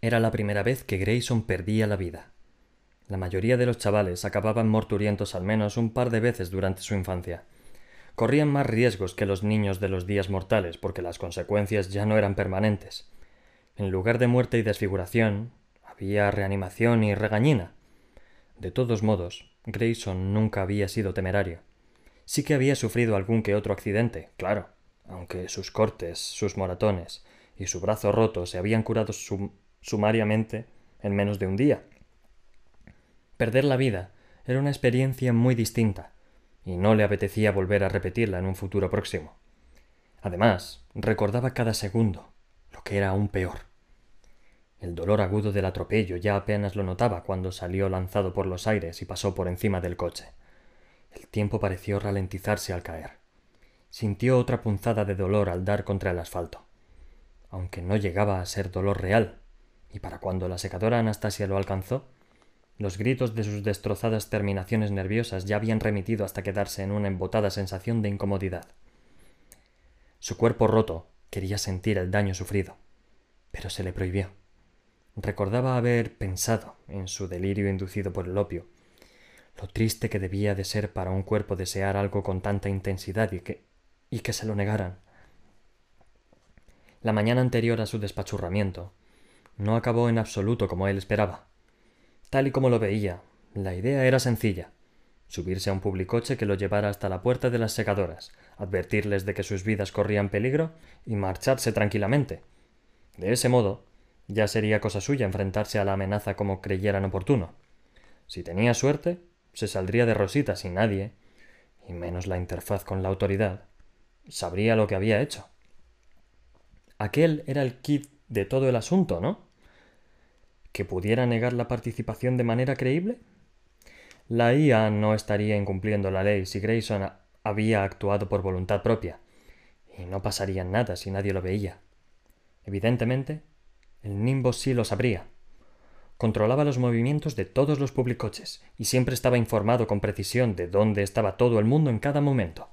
A: Era la primera vez que Grayson perdía la vida. La mayoría de los chavales acababan morturientos al menos un par de veces durante su infancia. Corrían más riesgos que los niños de los días mortales porque las consecuencias ya no eran permanentes. En lugar de muerte y desfiguración, había reanimación y regañina. De todos modos, Grayson nunca había sido temerario. Sí que había sufrido algún que otro accidente, claro, aunque sus cortes, sus moratones y su brazo roto se habían curado sumariamente en menos de un día. Perder la vida era una experiencia muy distinta, y no le apetecía volver a repetirla en un futuro próximo. Además, recordaba cada segundo, lo que era aún peor. El dolor agudo del atropello ya apenas lo notaba cuando salió lanzado por los aires y pasó por encima del coche. El tiempo pareció ralentizarse al caer sintió otra punzada de dolor al dar contra el asfalto, aunque no llegaba a ser dolor real, y para cuando la secadora Anastasia lo alcanzó, los gritos de sus destrozadas terminaciones nerviosas ya habían remitido hasta quedarse en una embotada sensación de incomodidad. Su cuerpo roto quería sentir el daño sufrido, pero se le prohibió. Recordaba haber pensado, en su delirio inducido por el opio, lo triste que debía de ser para un cuerpo desear algo con tanta intensidad y que, y que se lo negaran. La mañana anterior a su despachurramiento no acabó en absoluto como él esperaba. Tal y como lo veía, la idea era sencilla subirse a un publicoche que lo llevara hasta la puerta de las secadoras, advertirles de que sus vidas corrían peligro y marcharse tranquilamente. De ese modo, ya sería cosa suya enfrentarse a la amenaza como creyeran oportuno. Si tenía suerte, se saldría de rosita sin nadie, y menos la interfaz con la autoridad, sabría lo que había hecho. Aquel era el kit de todo el asunto, ¿no? ¿Que pudiera negar la participación de manera creíble? La IA no estaría incumpliendo la ley si Grayson había actuado por voluntad propia, y no pasaría nada si nadie lo veía. Evidentemente, el Nimbo sí lo sabría. Controlaba los movimientos de todos los publicoches y siempre estaba informado con precisión de dónde estaba todo el mundo en cada momento.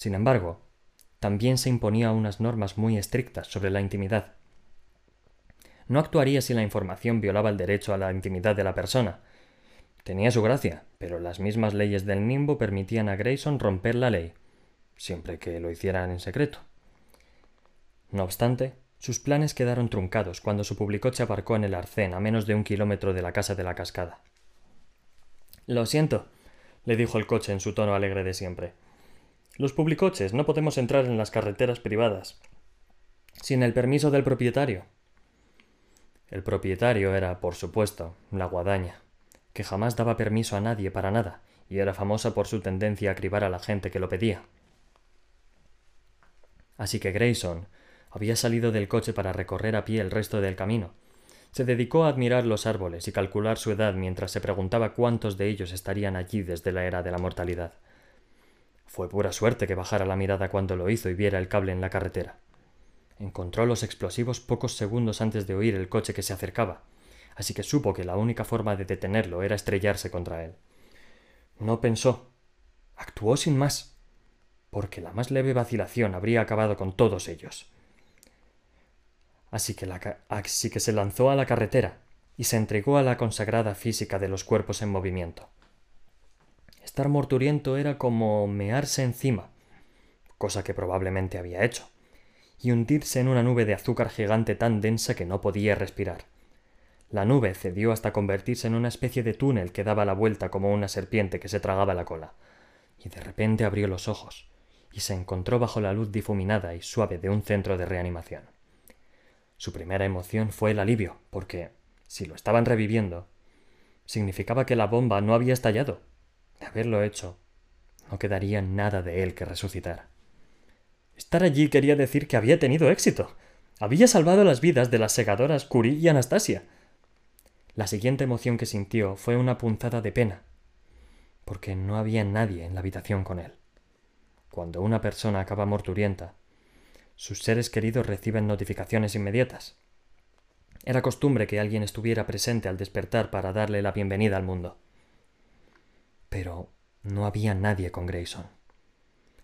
A: Sin embargo, también se imponía unas normas muy estrictas sobre la intimidad. No actuaría si la información violaba el derecho a la intimidad de la persona. Tenía su gracia, pero las mismas leyes del nimbo permitían a Grayson romper la ley, siempre que lo hicieran en secreto. No obstante, sus planes quedaron truncados cuando su publicoche aparcó en el arcén a menos de un kilómetro de la casa de la cascada. Lo siento, le dijo el coche en su tono alegre de siempre. Los publicoches no podemos entrar en las carreteras privadas sin el permiso del propietario. El propietario era, por supuesto, la guadaña, que jamás daba permiso a nadie para nada, y era famosa por su tendencia a cribar a la gente que lo pedía. Así que Grayson había salido del coche para recorrer a pie el resto del camino. Se dedicó a admirar los árboles y calcular su edad mientras se preguntaba cuántos de ellos estarían allí desde la era de la mortalidad. Fue pura suerte que bajara la mirada cuando lo hizo y viera el cable en la carretera. Encontró los explosivos pocos segundos antes de oír el coche que se acercaba, así que supo que la única forma de detenerlo era estrellarse contra él. No pensó. Actuó sin más, porque la más leve vacilación habría acabado con todos ellos. Así que, así que se lanzó a la carretera y se entregó a la consagrada física de los cuerpos en movimiento. Estar morturiento era como mearse encima,
B: cosa que probablemente había hecho, y hundirse en una nube de azúcar gigante tan densa que no podía respirar. La nube cedió hasta convertirse en una especie de túnel que daba la vuelta como una serpiente que se tragaba la cola, y de repente abrió los ojos, y se encontró bajo la luz difuminada y suave de un centro de reanimación. Su primera emoción fue el alivio, porque, si lo estaban reviviendo, significaba que la bomba no había estallado. De haberlo hecho, no quedaría nada de él que resucitar. Estar allí quería decir que había tenido éxito. Había salvado las vidas de las segadoras Curie y Anastasia. La siguiente emoción que sintió fue una punzada de pena, porque no había nadie en la habitación con él. Cuando una persona acaba morturienta, sus seres queridos reciben notificaciones inmediatas. Era costumbre que alguien estuviera presente al despertar para darle la bienvenida al mundo. Pero no había nadie con Grayson.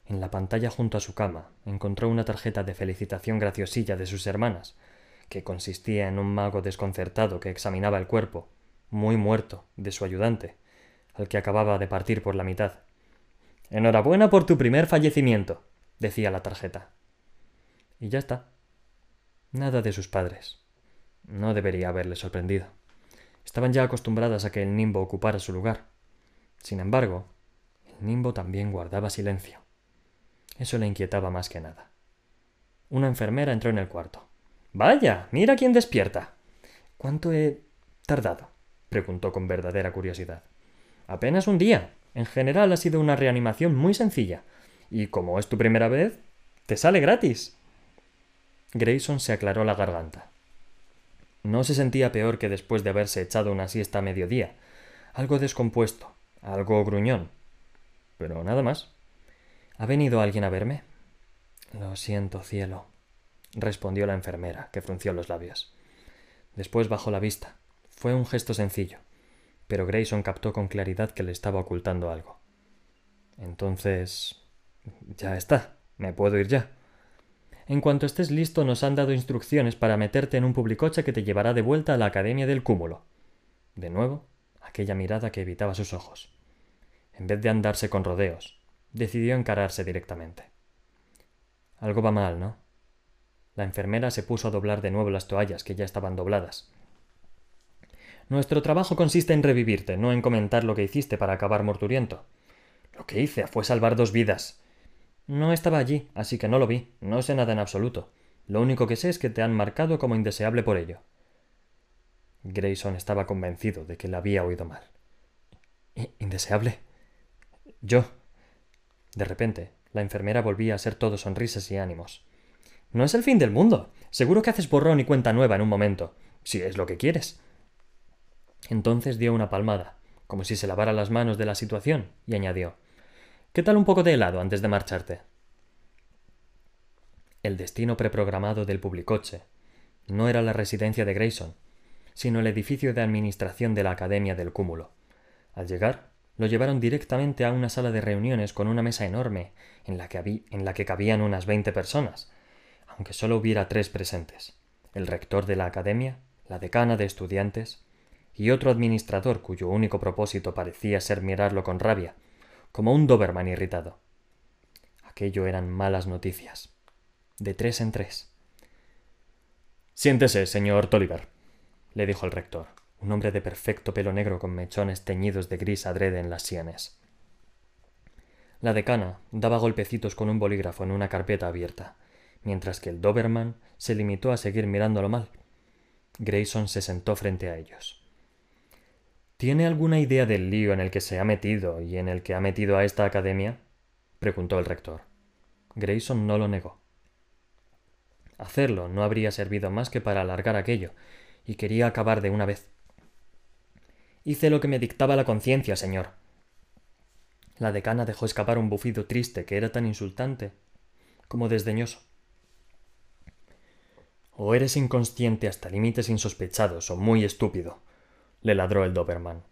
B: En la pantalla junto a su cama encontró una tarjeta de felicitación graciosilla de sus hermanas, que consistía en un mago desconcertado que examinaba el cuerpo, muy muerto, de su ayudante, al que acababa de partir por la mitad. Enhorabuena por tu primer fallecimiento, decía la tarjeta. Y ya está. Nada de sus padres. No debería haberle sorprendido. Estaban ya acostumbradas a que el nimbo ocupara su lugar. Sin embargo, el nimbo también guardaba silencio. Eso le inquietaba más que nada. Una enfermera entró en el cuarto. Vaya, mira quién despierta. ¿Cuánto he tardado? preguntó con verdadera curiosidad. Apenas un día. En general ha sido una reanimación muy sencilla. Y como es tu primera vez, te sale gratis. Grayson se aclaró la garganta. No se sentía peor que después de haberse echado una siesta a mediodía. Algo descompuesto, algo gruñón. Pero nada más. ¿Ha venido alguien a verme? Lo siento, cielo, respondió la enfermera, que frunció los labios. Después bajó la vista. Fue un gesto sencillo, pero Grayson captó con claridad que le estaba ocultando algo. Entonces. ya está. Me puedo ir ya. En cuanto estés listo, nos han dado instrucciones para meterte en un publicoche que te llevará de vuelta a la Academia del Cúmulo. De nuevo, aquella mirada que evitaba sus ojos. En vez de andarse con rodeos, decidió encararse directamente. Algo va mal, ¿no? La enfermera se puso a doblar de nuevo las toallas que ya estaban dobladas. Nuestro trabajo consiste en revivirte, no en comentar lo que hiciste para acabar morturiento. Lo que hice fue salvar dos vidas. No estaba allí, así que no lo vi, no sé nada en absoluto. Lo único que sé es que te han marcado como indeseable por ello. Grayson estaba convencido de que le había oído mal. ¿Indeseable? Yo. De repente, la enfermera volvía a ser todo sonrisas y ánimos. No es el fin del mundo. Seguro que haces borrón y cuenta nueva en un momento, si es lo que quieres. Entonces dio una palmada, como si se lavara las manos de la situación, y añadió ¿Qué tal un poco de helado antes de marcharte? El destino preprogramado del publicoche no era la residencia de Grayson, sino el edificio de administración de la Academia del Cúmulo. Al llegar, lo llevaron directamente a una sala de reuniones con una mesa enorme en la que, en la que cabían unas veinte personas, aunque solo hubiera tres presentes el rector de la academia, la decana de estudiantes y otro administrador cuyo único propósito parecía ser mirarlo con rabia, como un Doberman irritado. Aquello eran malas noticias. De tres en tres. Siéntese, señor Tolliver, le dijo el rector un hombre de perfecto pelo negro con mechones teñidos de gris adrede en las sienes. La decana daba golpecitos con un bolígrafo en una carpeta abierta, mientras que el Doberman se limitó a seguir mirándolo mal. Grayson se sentó frente a ellos. ¿Tiene alguna idea del lío en el que se ha metido y en el que ha metido a esta academia? preguntó el rector. Grayson no lo negó. Hacerlo no habría servido más que para alargar aquello, y quería acabar de una vez. Hice lo que me dictaba la conciencia, señor. La decana dejó escapar un bufido triste que era tan insultante como desdeñoso. O eres inconsciente hasta límites insospechados o muy estúpido, le ladró el Doberman.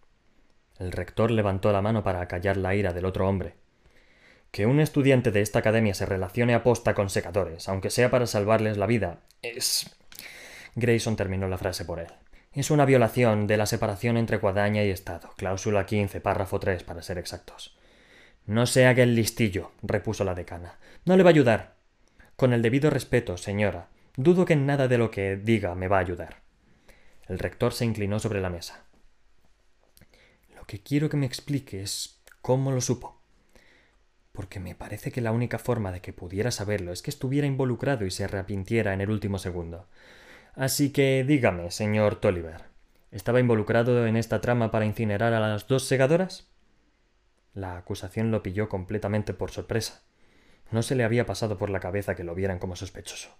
B: El rector levantó la mano para acallar la ira del otro hombre. Que un estudiante de esta academia se relacione a posta con secadores, aunque sea para salvarles la vida, es. Grayson terminó la frase por él. Es una violación de la separación entre guadaña y Estado, cláusula 15, párrafo 3, para ser exactos. No sea aquel listillo, repuso la decana. No le va a ayudar. Con el debido respeto, señora, dudo que en nada de lo que diga me va a ayudar. El rector se inclinó sobre la mesa. Lo que quiero que me explique es cómo lo supo. Porque me parece que la única forma de que pudiera saberlo es que estuviera involucrado y se arrepintiera en el último segundo. Así que dígame, señor Tolliver, ¿estaba involucrado en esta trama para incinerar a las dos segadoras? La acusación lo pilló completamente por sorpresa. No se le había pasado por la cabeza que lo vieran como sospechoso.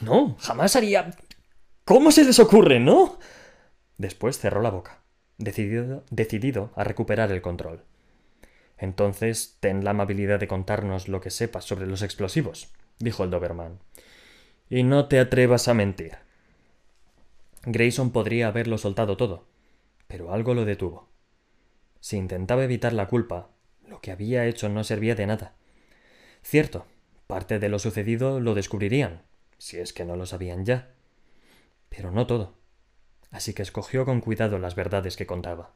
A: No, jamás haría. ¿Cómo se les ocurre, no?
B: Después cerró la boca, decidido, decidido a recuperar el control. Entonces, ten la amabilidad de contarnos lo que sepas sobre los explosivos, dijo el Doberman. Y no te atrevas a mentir. Grayson podría haberlo soltado todo, pero algo lo detuvo. Si intentaba evitar la culpa, lo que había hecho no servía de nada. Cierto, parte de lo sucedido lo descubrirían, si es que no lo sabían ya. Pero no todo. Así que escogió con cuidado las verdades que contaba.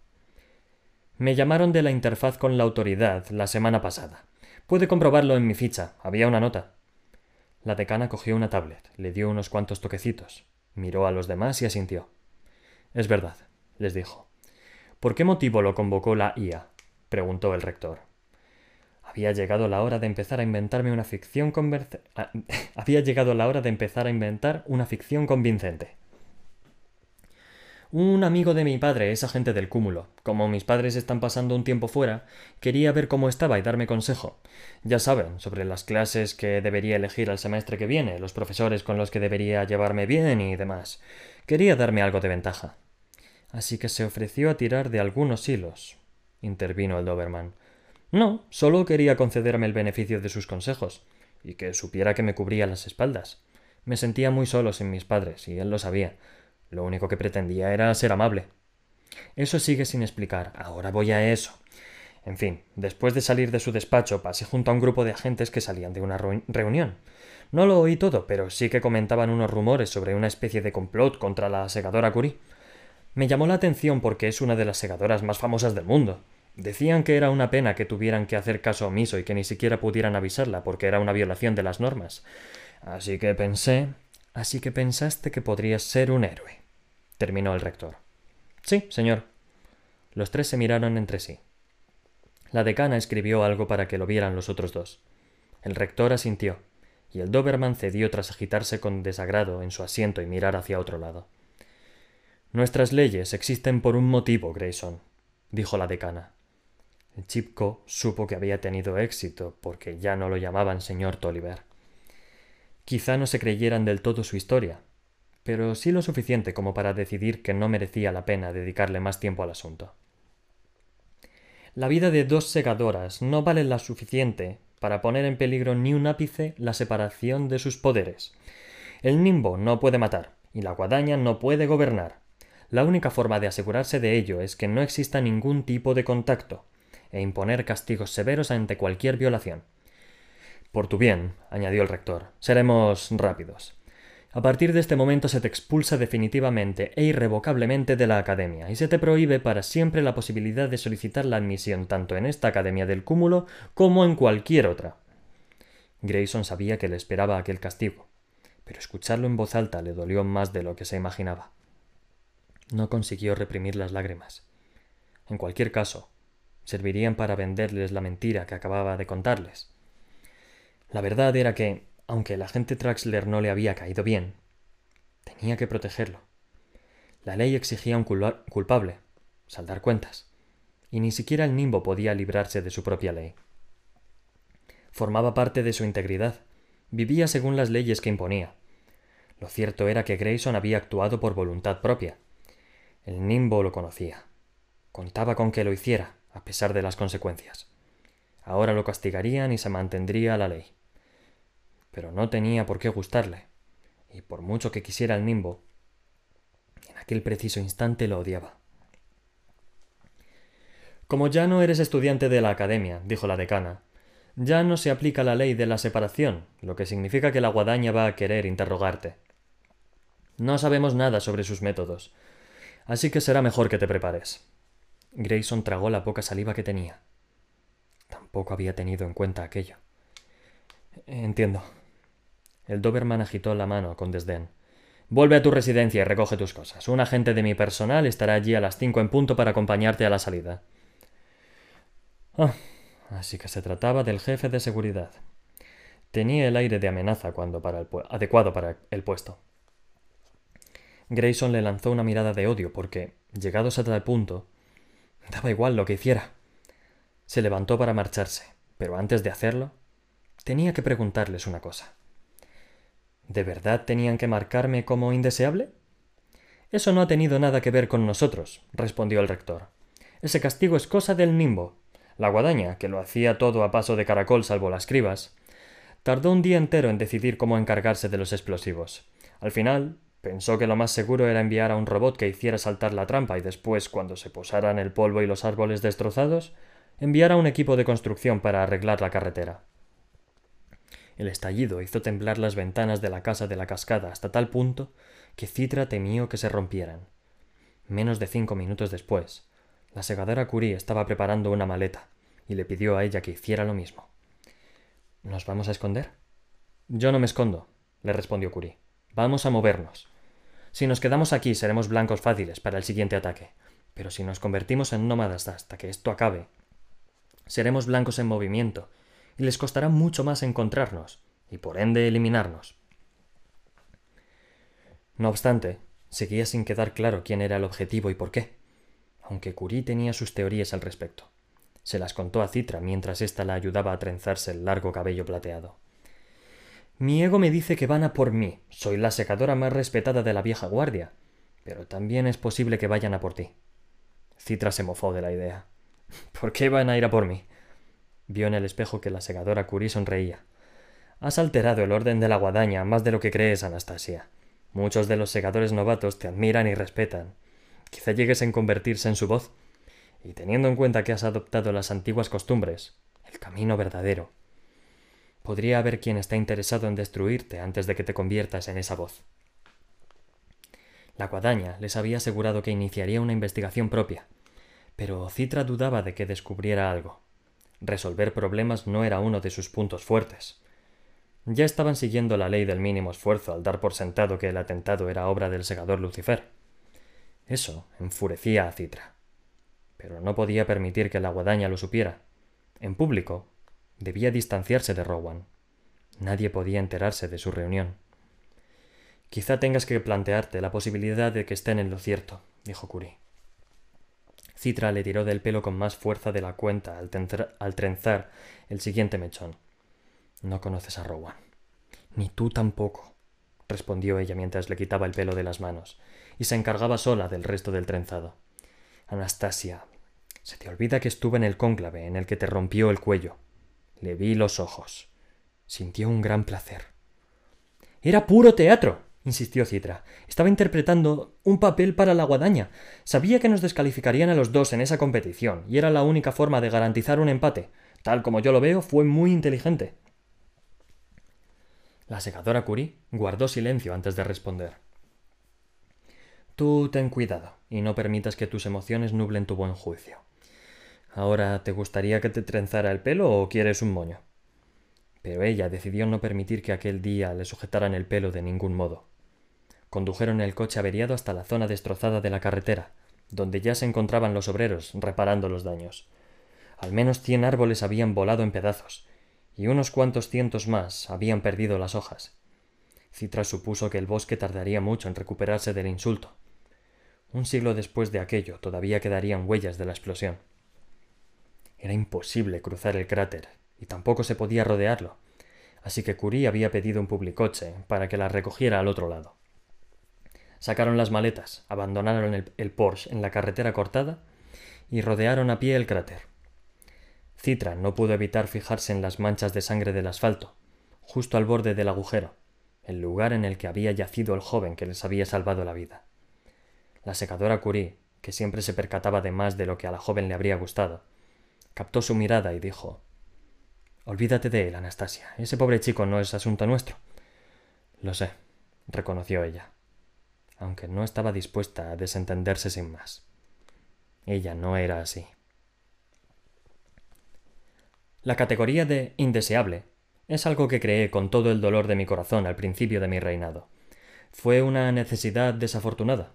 B: Me llamaron de la interfaz con la autoridad la semana pasada. Puede comprobarlo en mi ficha. Había una nota. La decana cogió una tablet, le dio unos cuantos toquecitos, miró a los demás y asintió. Es verdad, les dijo. ¿Por qué motivo lo convocó la IA? preguntó el rector. Había llegado la hora de empezar a inventarme una ficción ah, Había llegado la hora de empezar a inventar una ficción convincente. Un amigo de mi padre es agente del cúmulo. Como mis padres están pasando un tiempo fuera, quería ver cómo estaba y darme consejo. Ya saben, sobre las clases que debería elegir al semestre que viene, los profesores con los que debería llevarme bien y demás. Quería darme algo de ventaja así que se ofreció a tirar de algunos hilos, intervino el Doberman. No, solo quería concederme el beneficio de sus consejos, y que supiera que me cubría las espaldas. Me sentía muy solo sin mis padres, y él lo sabía. Lo único que pretendía era ser amable. Eso sigue sin explicar. Ahora voy a eso. En fin, después de salir de su despacho, pasé junto a un grupo de agentes que salían de una reunión. No lo oí todo, pero sí que comentaban unos rumores sobre una especie de complot contra la segadora Curie. Me llamó la atención porque es una de las segadoras más famosas del mundo. Decían que era una pena que tuvieran que hacer caso omiso y que ni siquiera pudieran avisarla porque era una violación de las normas. Así que pensé. Así que pensaste que podrías ser un héroe. terminó el rector. Sí, señor. Los tres se miraron entre sí. La decana escribió algo para que lo vieran los otros dos. El rector asintió, y el Doberman cedió tras agitarse con desagrado en su asiento y mirar hacia otro lado. Nuestras leyes existen por un motivo, Grayson, dijo la decana. El Chipco supo que había tenido éxito porque ya no lo llamaban señor Tolliver. Quizá no se creyeran del todo su historia, pero sí lo suficiente como para decidir que no merecía la pena dedicarle más tiempo al asunto. La vida de dos segadoras no vale la suficiente para poner en peligro ni un ápice la separación de sus poderes. El nimbo no puede matar, y la guadaña no puede gobernar. La única forma de asegurarse de ello es que no exista ningún tipo de contacto, e imponer castigos severos ante cualquier violación. Por tu bien, añadió el rector, seremos rápidos. A partir de este momento se te expulsa definitivamente e irrevocablemente de la academia, y se te prohíbe para siempre la posibilidad de solicitar la admisión tanto en esta academia del cúmulo como en cualquier otra. Grayson sabía que le esperaba aquel castigo, pero escucharlo en voz alta le dolió más de lo que se imaginaba. No consiguió reprimir las lágrimas. En cualquier caso, servirían para venderles la mentira que acababa de contarles. La verdad era que, aunque el agente Traxler no le había caído bien, tenía que protegerlo. La ley exigía un culpable, saldar cuentas, y ni siquiera el nimbo podía librarse de su propia ley. Formaba parte de su integridad, vivía según las leyes que imponía. Lo cierto era que Grayson había actuado por voluntad propia, el nimbo lo conocía. Contaba con que lo hiciera, a pesar de las consecuencias. Ahora lo castigarían y se mantendría la ley. Pero no tenía por qué gustarle, y por mucho que quisiera el nimbo, en aquel preciso instante lo odiaba. Como ya no eres estudiante de la academia, dijo la decana, ya no se aplica la ley de la separación, lo que significa que la guadaña va a querer interrogarte. No sabemos nada sobre sus métodos, Así que será mejor que te prepares. Grayson tragó la poca saliva que tenía. Tampoco había tenido en cuenta aquello. Entiendo. El Doberman agitó la mano con desdén. Vuelve a tu residencia y recoge tus cosas. Un agente de mi personal estará allí a las cinco en punto para acompañarte a la salida. Ah, así que se trataba del jefe de seguridad. Tenía el aire de amenaza cuando para el adecuado para el puesto. Grayson le lanzó una mirada de odio porque, llegados a tal punto, daba igual lo que hiciera. Se levantó para marcharse, pero antes de hacerlo, tenía que preguntarles una cosa. ¿De verdad tenían que marcarme como indeseable? Eso no ha tenido nada que ver con nosotros, respondió el rector. Ese castigo es cosa del nimbo. La guadaña, que lo hacía todo a paso de caracol salvo las cribas, tardó un día entero en decidir cómo encargarse de los explosivos. Al final, pensó que lo más seguro era enviar a un robot que hiciera saltar la trampa y después, cuando se posaran el polvo y los árboles destrozados, enviar a un equipo de construcción para arreglar la carretera. El estallido hizo temblar las ventanas de la casa de la cascada hasta tal punto que Citra temió que se rompieran. Menos de cinco minutos después, la segadora Curie estaba preparando una maleta y le pidió a ella que hiciera lo mismo. ¿Nos vamos a esconder? Yo no me escondo, le respondió Curie. Vamos a movernos. Si nos quedamos aquí seremos blancos fáciles para el siguiente ataque, pero si nos convertimos en nómadas hasta que esto acabe, seremos blancos en movimiento y les costará mucho más encontrarnos y por ende eliminarnos. No obstante, seguía sin quedar claro quién era el objetivo y por qué, aunque Curie tenía sus teorías al respecto. Se las contó a Citra mientras ésta la ayudaba a trenzarse el largo cabello plateado. Mi ego me dice que van a por mí. Soy la secadora más respetada de la vieja guardia. Pero también es posible que vayan a por ti. Citra se mofó de la idea. ¿Por qué van a ir a por mí? Vio en el espejo que la segadora Curie sonreía. Has alterado el orden de la guadaña más de lo que crees, Anastasia. Muchos de los segadores novatos te admiran y respetan. Quizá llegues en convertirse en su voz. Y teniendo en cuenta que has adoptado las antiguas costumbres, el camino verdadero, podría haber quien está interesado en destruirte antes de que te conviertas en esa voz. La guadaña les había asegurado que iniciaría una investigación propia, pero Citra dudaba de que descubriera algo. Resolver problemas no era uno de sus puntos fuertes. Ya estaban siguiendo la ley del mínimo esfuerzo al dar por sentado que el atentado era obra del segador Lucifer. Eso enfurecía a Citra. Pero no podía permitir que la guadaña lo supiera. En público, debía distanciarse de Rowan. Nadie podía enterarse de su reunión. Quizá tengas que plantearte la posibilidad de que estén en lo cierto, dijo Curie. Citra le tiró del pelo con más fuerza de la cuenta al, trenzar el siguiente mechón. No conoces a Rowan. Ni tú tampoco, respondió ella mientras le quitaba el pelo de las manos, y se encargaba sola del resto del trenzado. Anastasia, se te olvida que estuve en el cónclave en el que te rompió el cuello. Le vi los ojos. Sintió un gran placer. Era puro teatro insistió Citra. Estaba interpretando un papel para la guadaña. Sabía que nos descalificarían a los dos en esa competición, y era la única forma de garantizar un empate. Tal como yo lo veo, fue muy inteligente. La secadora Curie guardó silencio antes de responder. Tú ten cuidado y no permitas que tus emociones nublen tu buen juicio. Ahora, ¿te gustaría que te trenzara el pelo o quieres un moño? Pero ella decidió no permitir que aquel día le sujetaran el pelo de ningún modo. Condujeron el coche averiado hasta la zona destrozada de la carretera, donde ya se encontraban los obreros reparando los daños. Al menos cien árboles habían volado en pedazos, y unos cuantos cientos más habían perdido las hojas. Citra supuso que el bosque tardaría mucho en recuperarse del insulto. Un siglo después de aquello todavía quedarían huellas de la explosión. Era imposible cruzar el cráter, y tampoco se podía rodearlo, así que Curie había pedido un publicoche para que la recogiera al otro lado. Sacaron las maletas, abandonaron el, Porsche en la carretera cortada y rodearon a pie el cráter. Citra no pudo evitar fijarse en las manchas de sangre del asfalto, justo al borde del agujero, el lugar en el que había yacido el joven que les había salvado la vida. La secadora Curie, que siempre se percataba de más de lo que a la joven le habría gustado, captó su mirada y dijo Olvídate de él, Anastasia. Ese pobre chico no es asunto nuestro. Lo sé, reconoció ella aunque no estaba dispuesta a desentenderse sin más. Ella no era así.
A: La categoría de indeseable es algo que creé con todo el dolor de mi corazón al principio de mi reinado. Fue una necesidad desafortunada.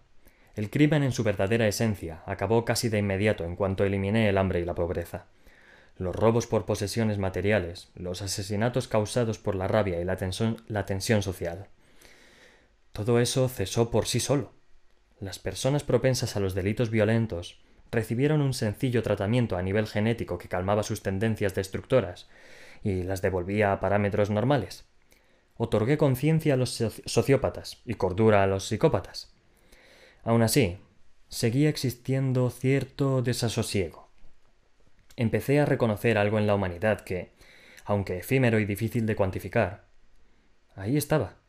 A: El crimen en su verdadera esencia acabó casi de inmediato en cuanto eliminé el hambre y la pobreza. Los robos por posesiones materiales, los asesinatos causados por la rabia y la tensión, la tensión social. Todo eso cesó por sí solo. Las personas propensas a los delitos violentos recibieron un sencillo tratamiento a nivel genético que calmaba sus tendencias destructoras y las devolvía a parámetros normales. Otorgué conciencia a los sociópatas y cordura a los psicópatas. Aún así, seguía existiendo cierto desasosiego. Empecé a reconocer algo en la humanidad que, aunque efímero y difícil de cuantificar, ahí estaba.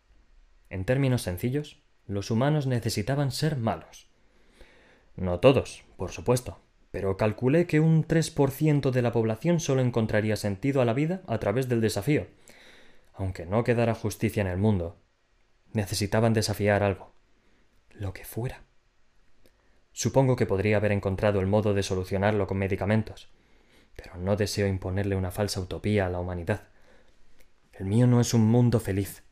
A: En términos sencillos, los humanos necesitaban ser malos. No todos, por supuesto, pero calculé que un 3% de la población solo encontraría sentido a la vida a través del desafío. Aunque no quedara justicia en el mundo, necesitaban desafiar algo, lo que fuera. Supongo que podría haber encontrado el modo de solucionarlo con medicamentos, pero no deseo imponerle una falsa utopía a la humanidad. El mío no es un mundo feliz,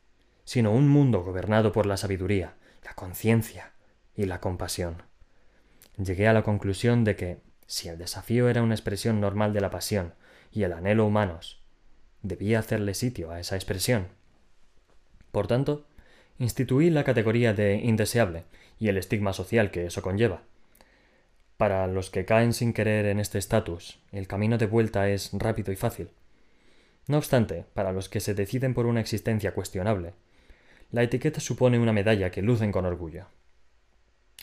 A: sino un mundo gobernado por la sabiduría, la conciencia y la compasión. Llegué a la conclusión de que, si el desafío era una expresión normal de la pasión y el anhelo humanos, debía hacerle sitio a esa expresión. Por tanto, instituí la categoría de indeseable y el estigma social que eso conlleva. Para los que caen sin querer en este estatus, el camino de vuelta es rápido y fácil. No obstante, para los que se deciden por una existencia cuestionable, la etiqueta supone una medalla que lucen con orgullo.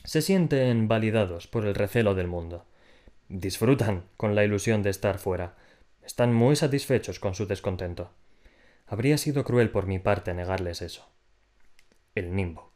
A: Se sienten validados por el recelo del mundo. Disfrutan con la ilusión de estar fuera. Están muy satisfechos con su descontento. Habría sido cruel por mi parte negarles eso. El nimbo.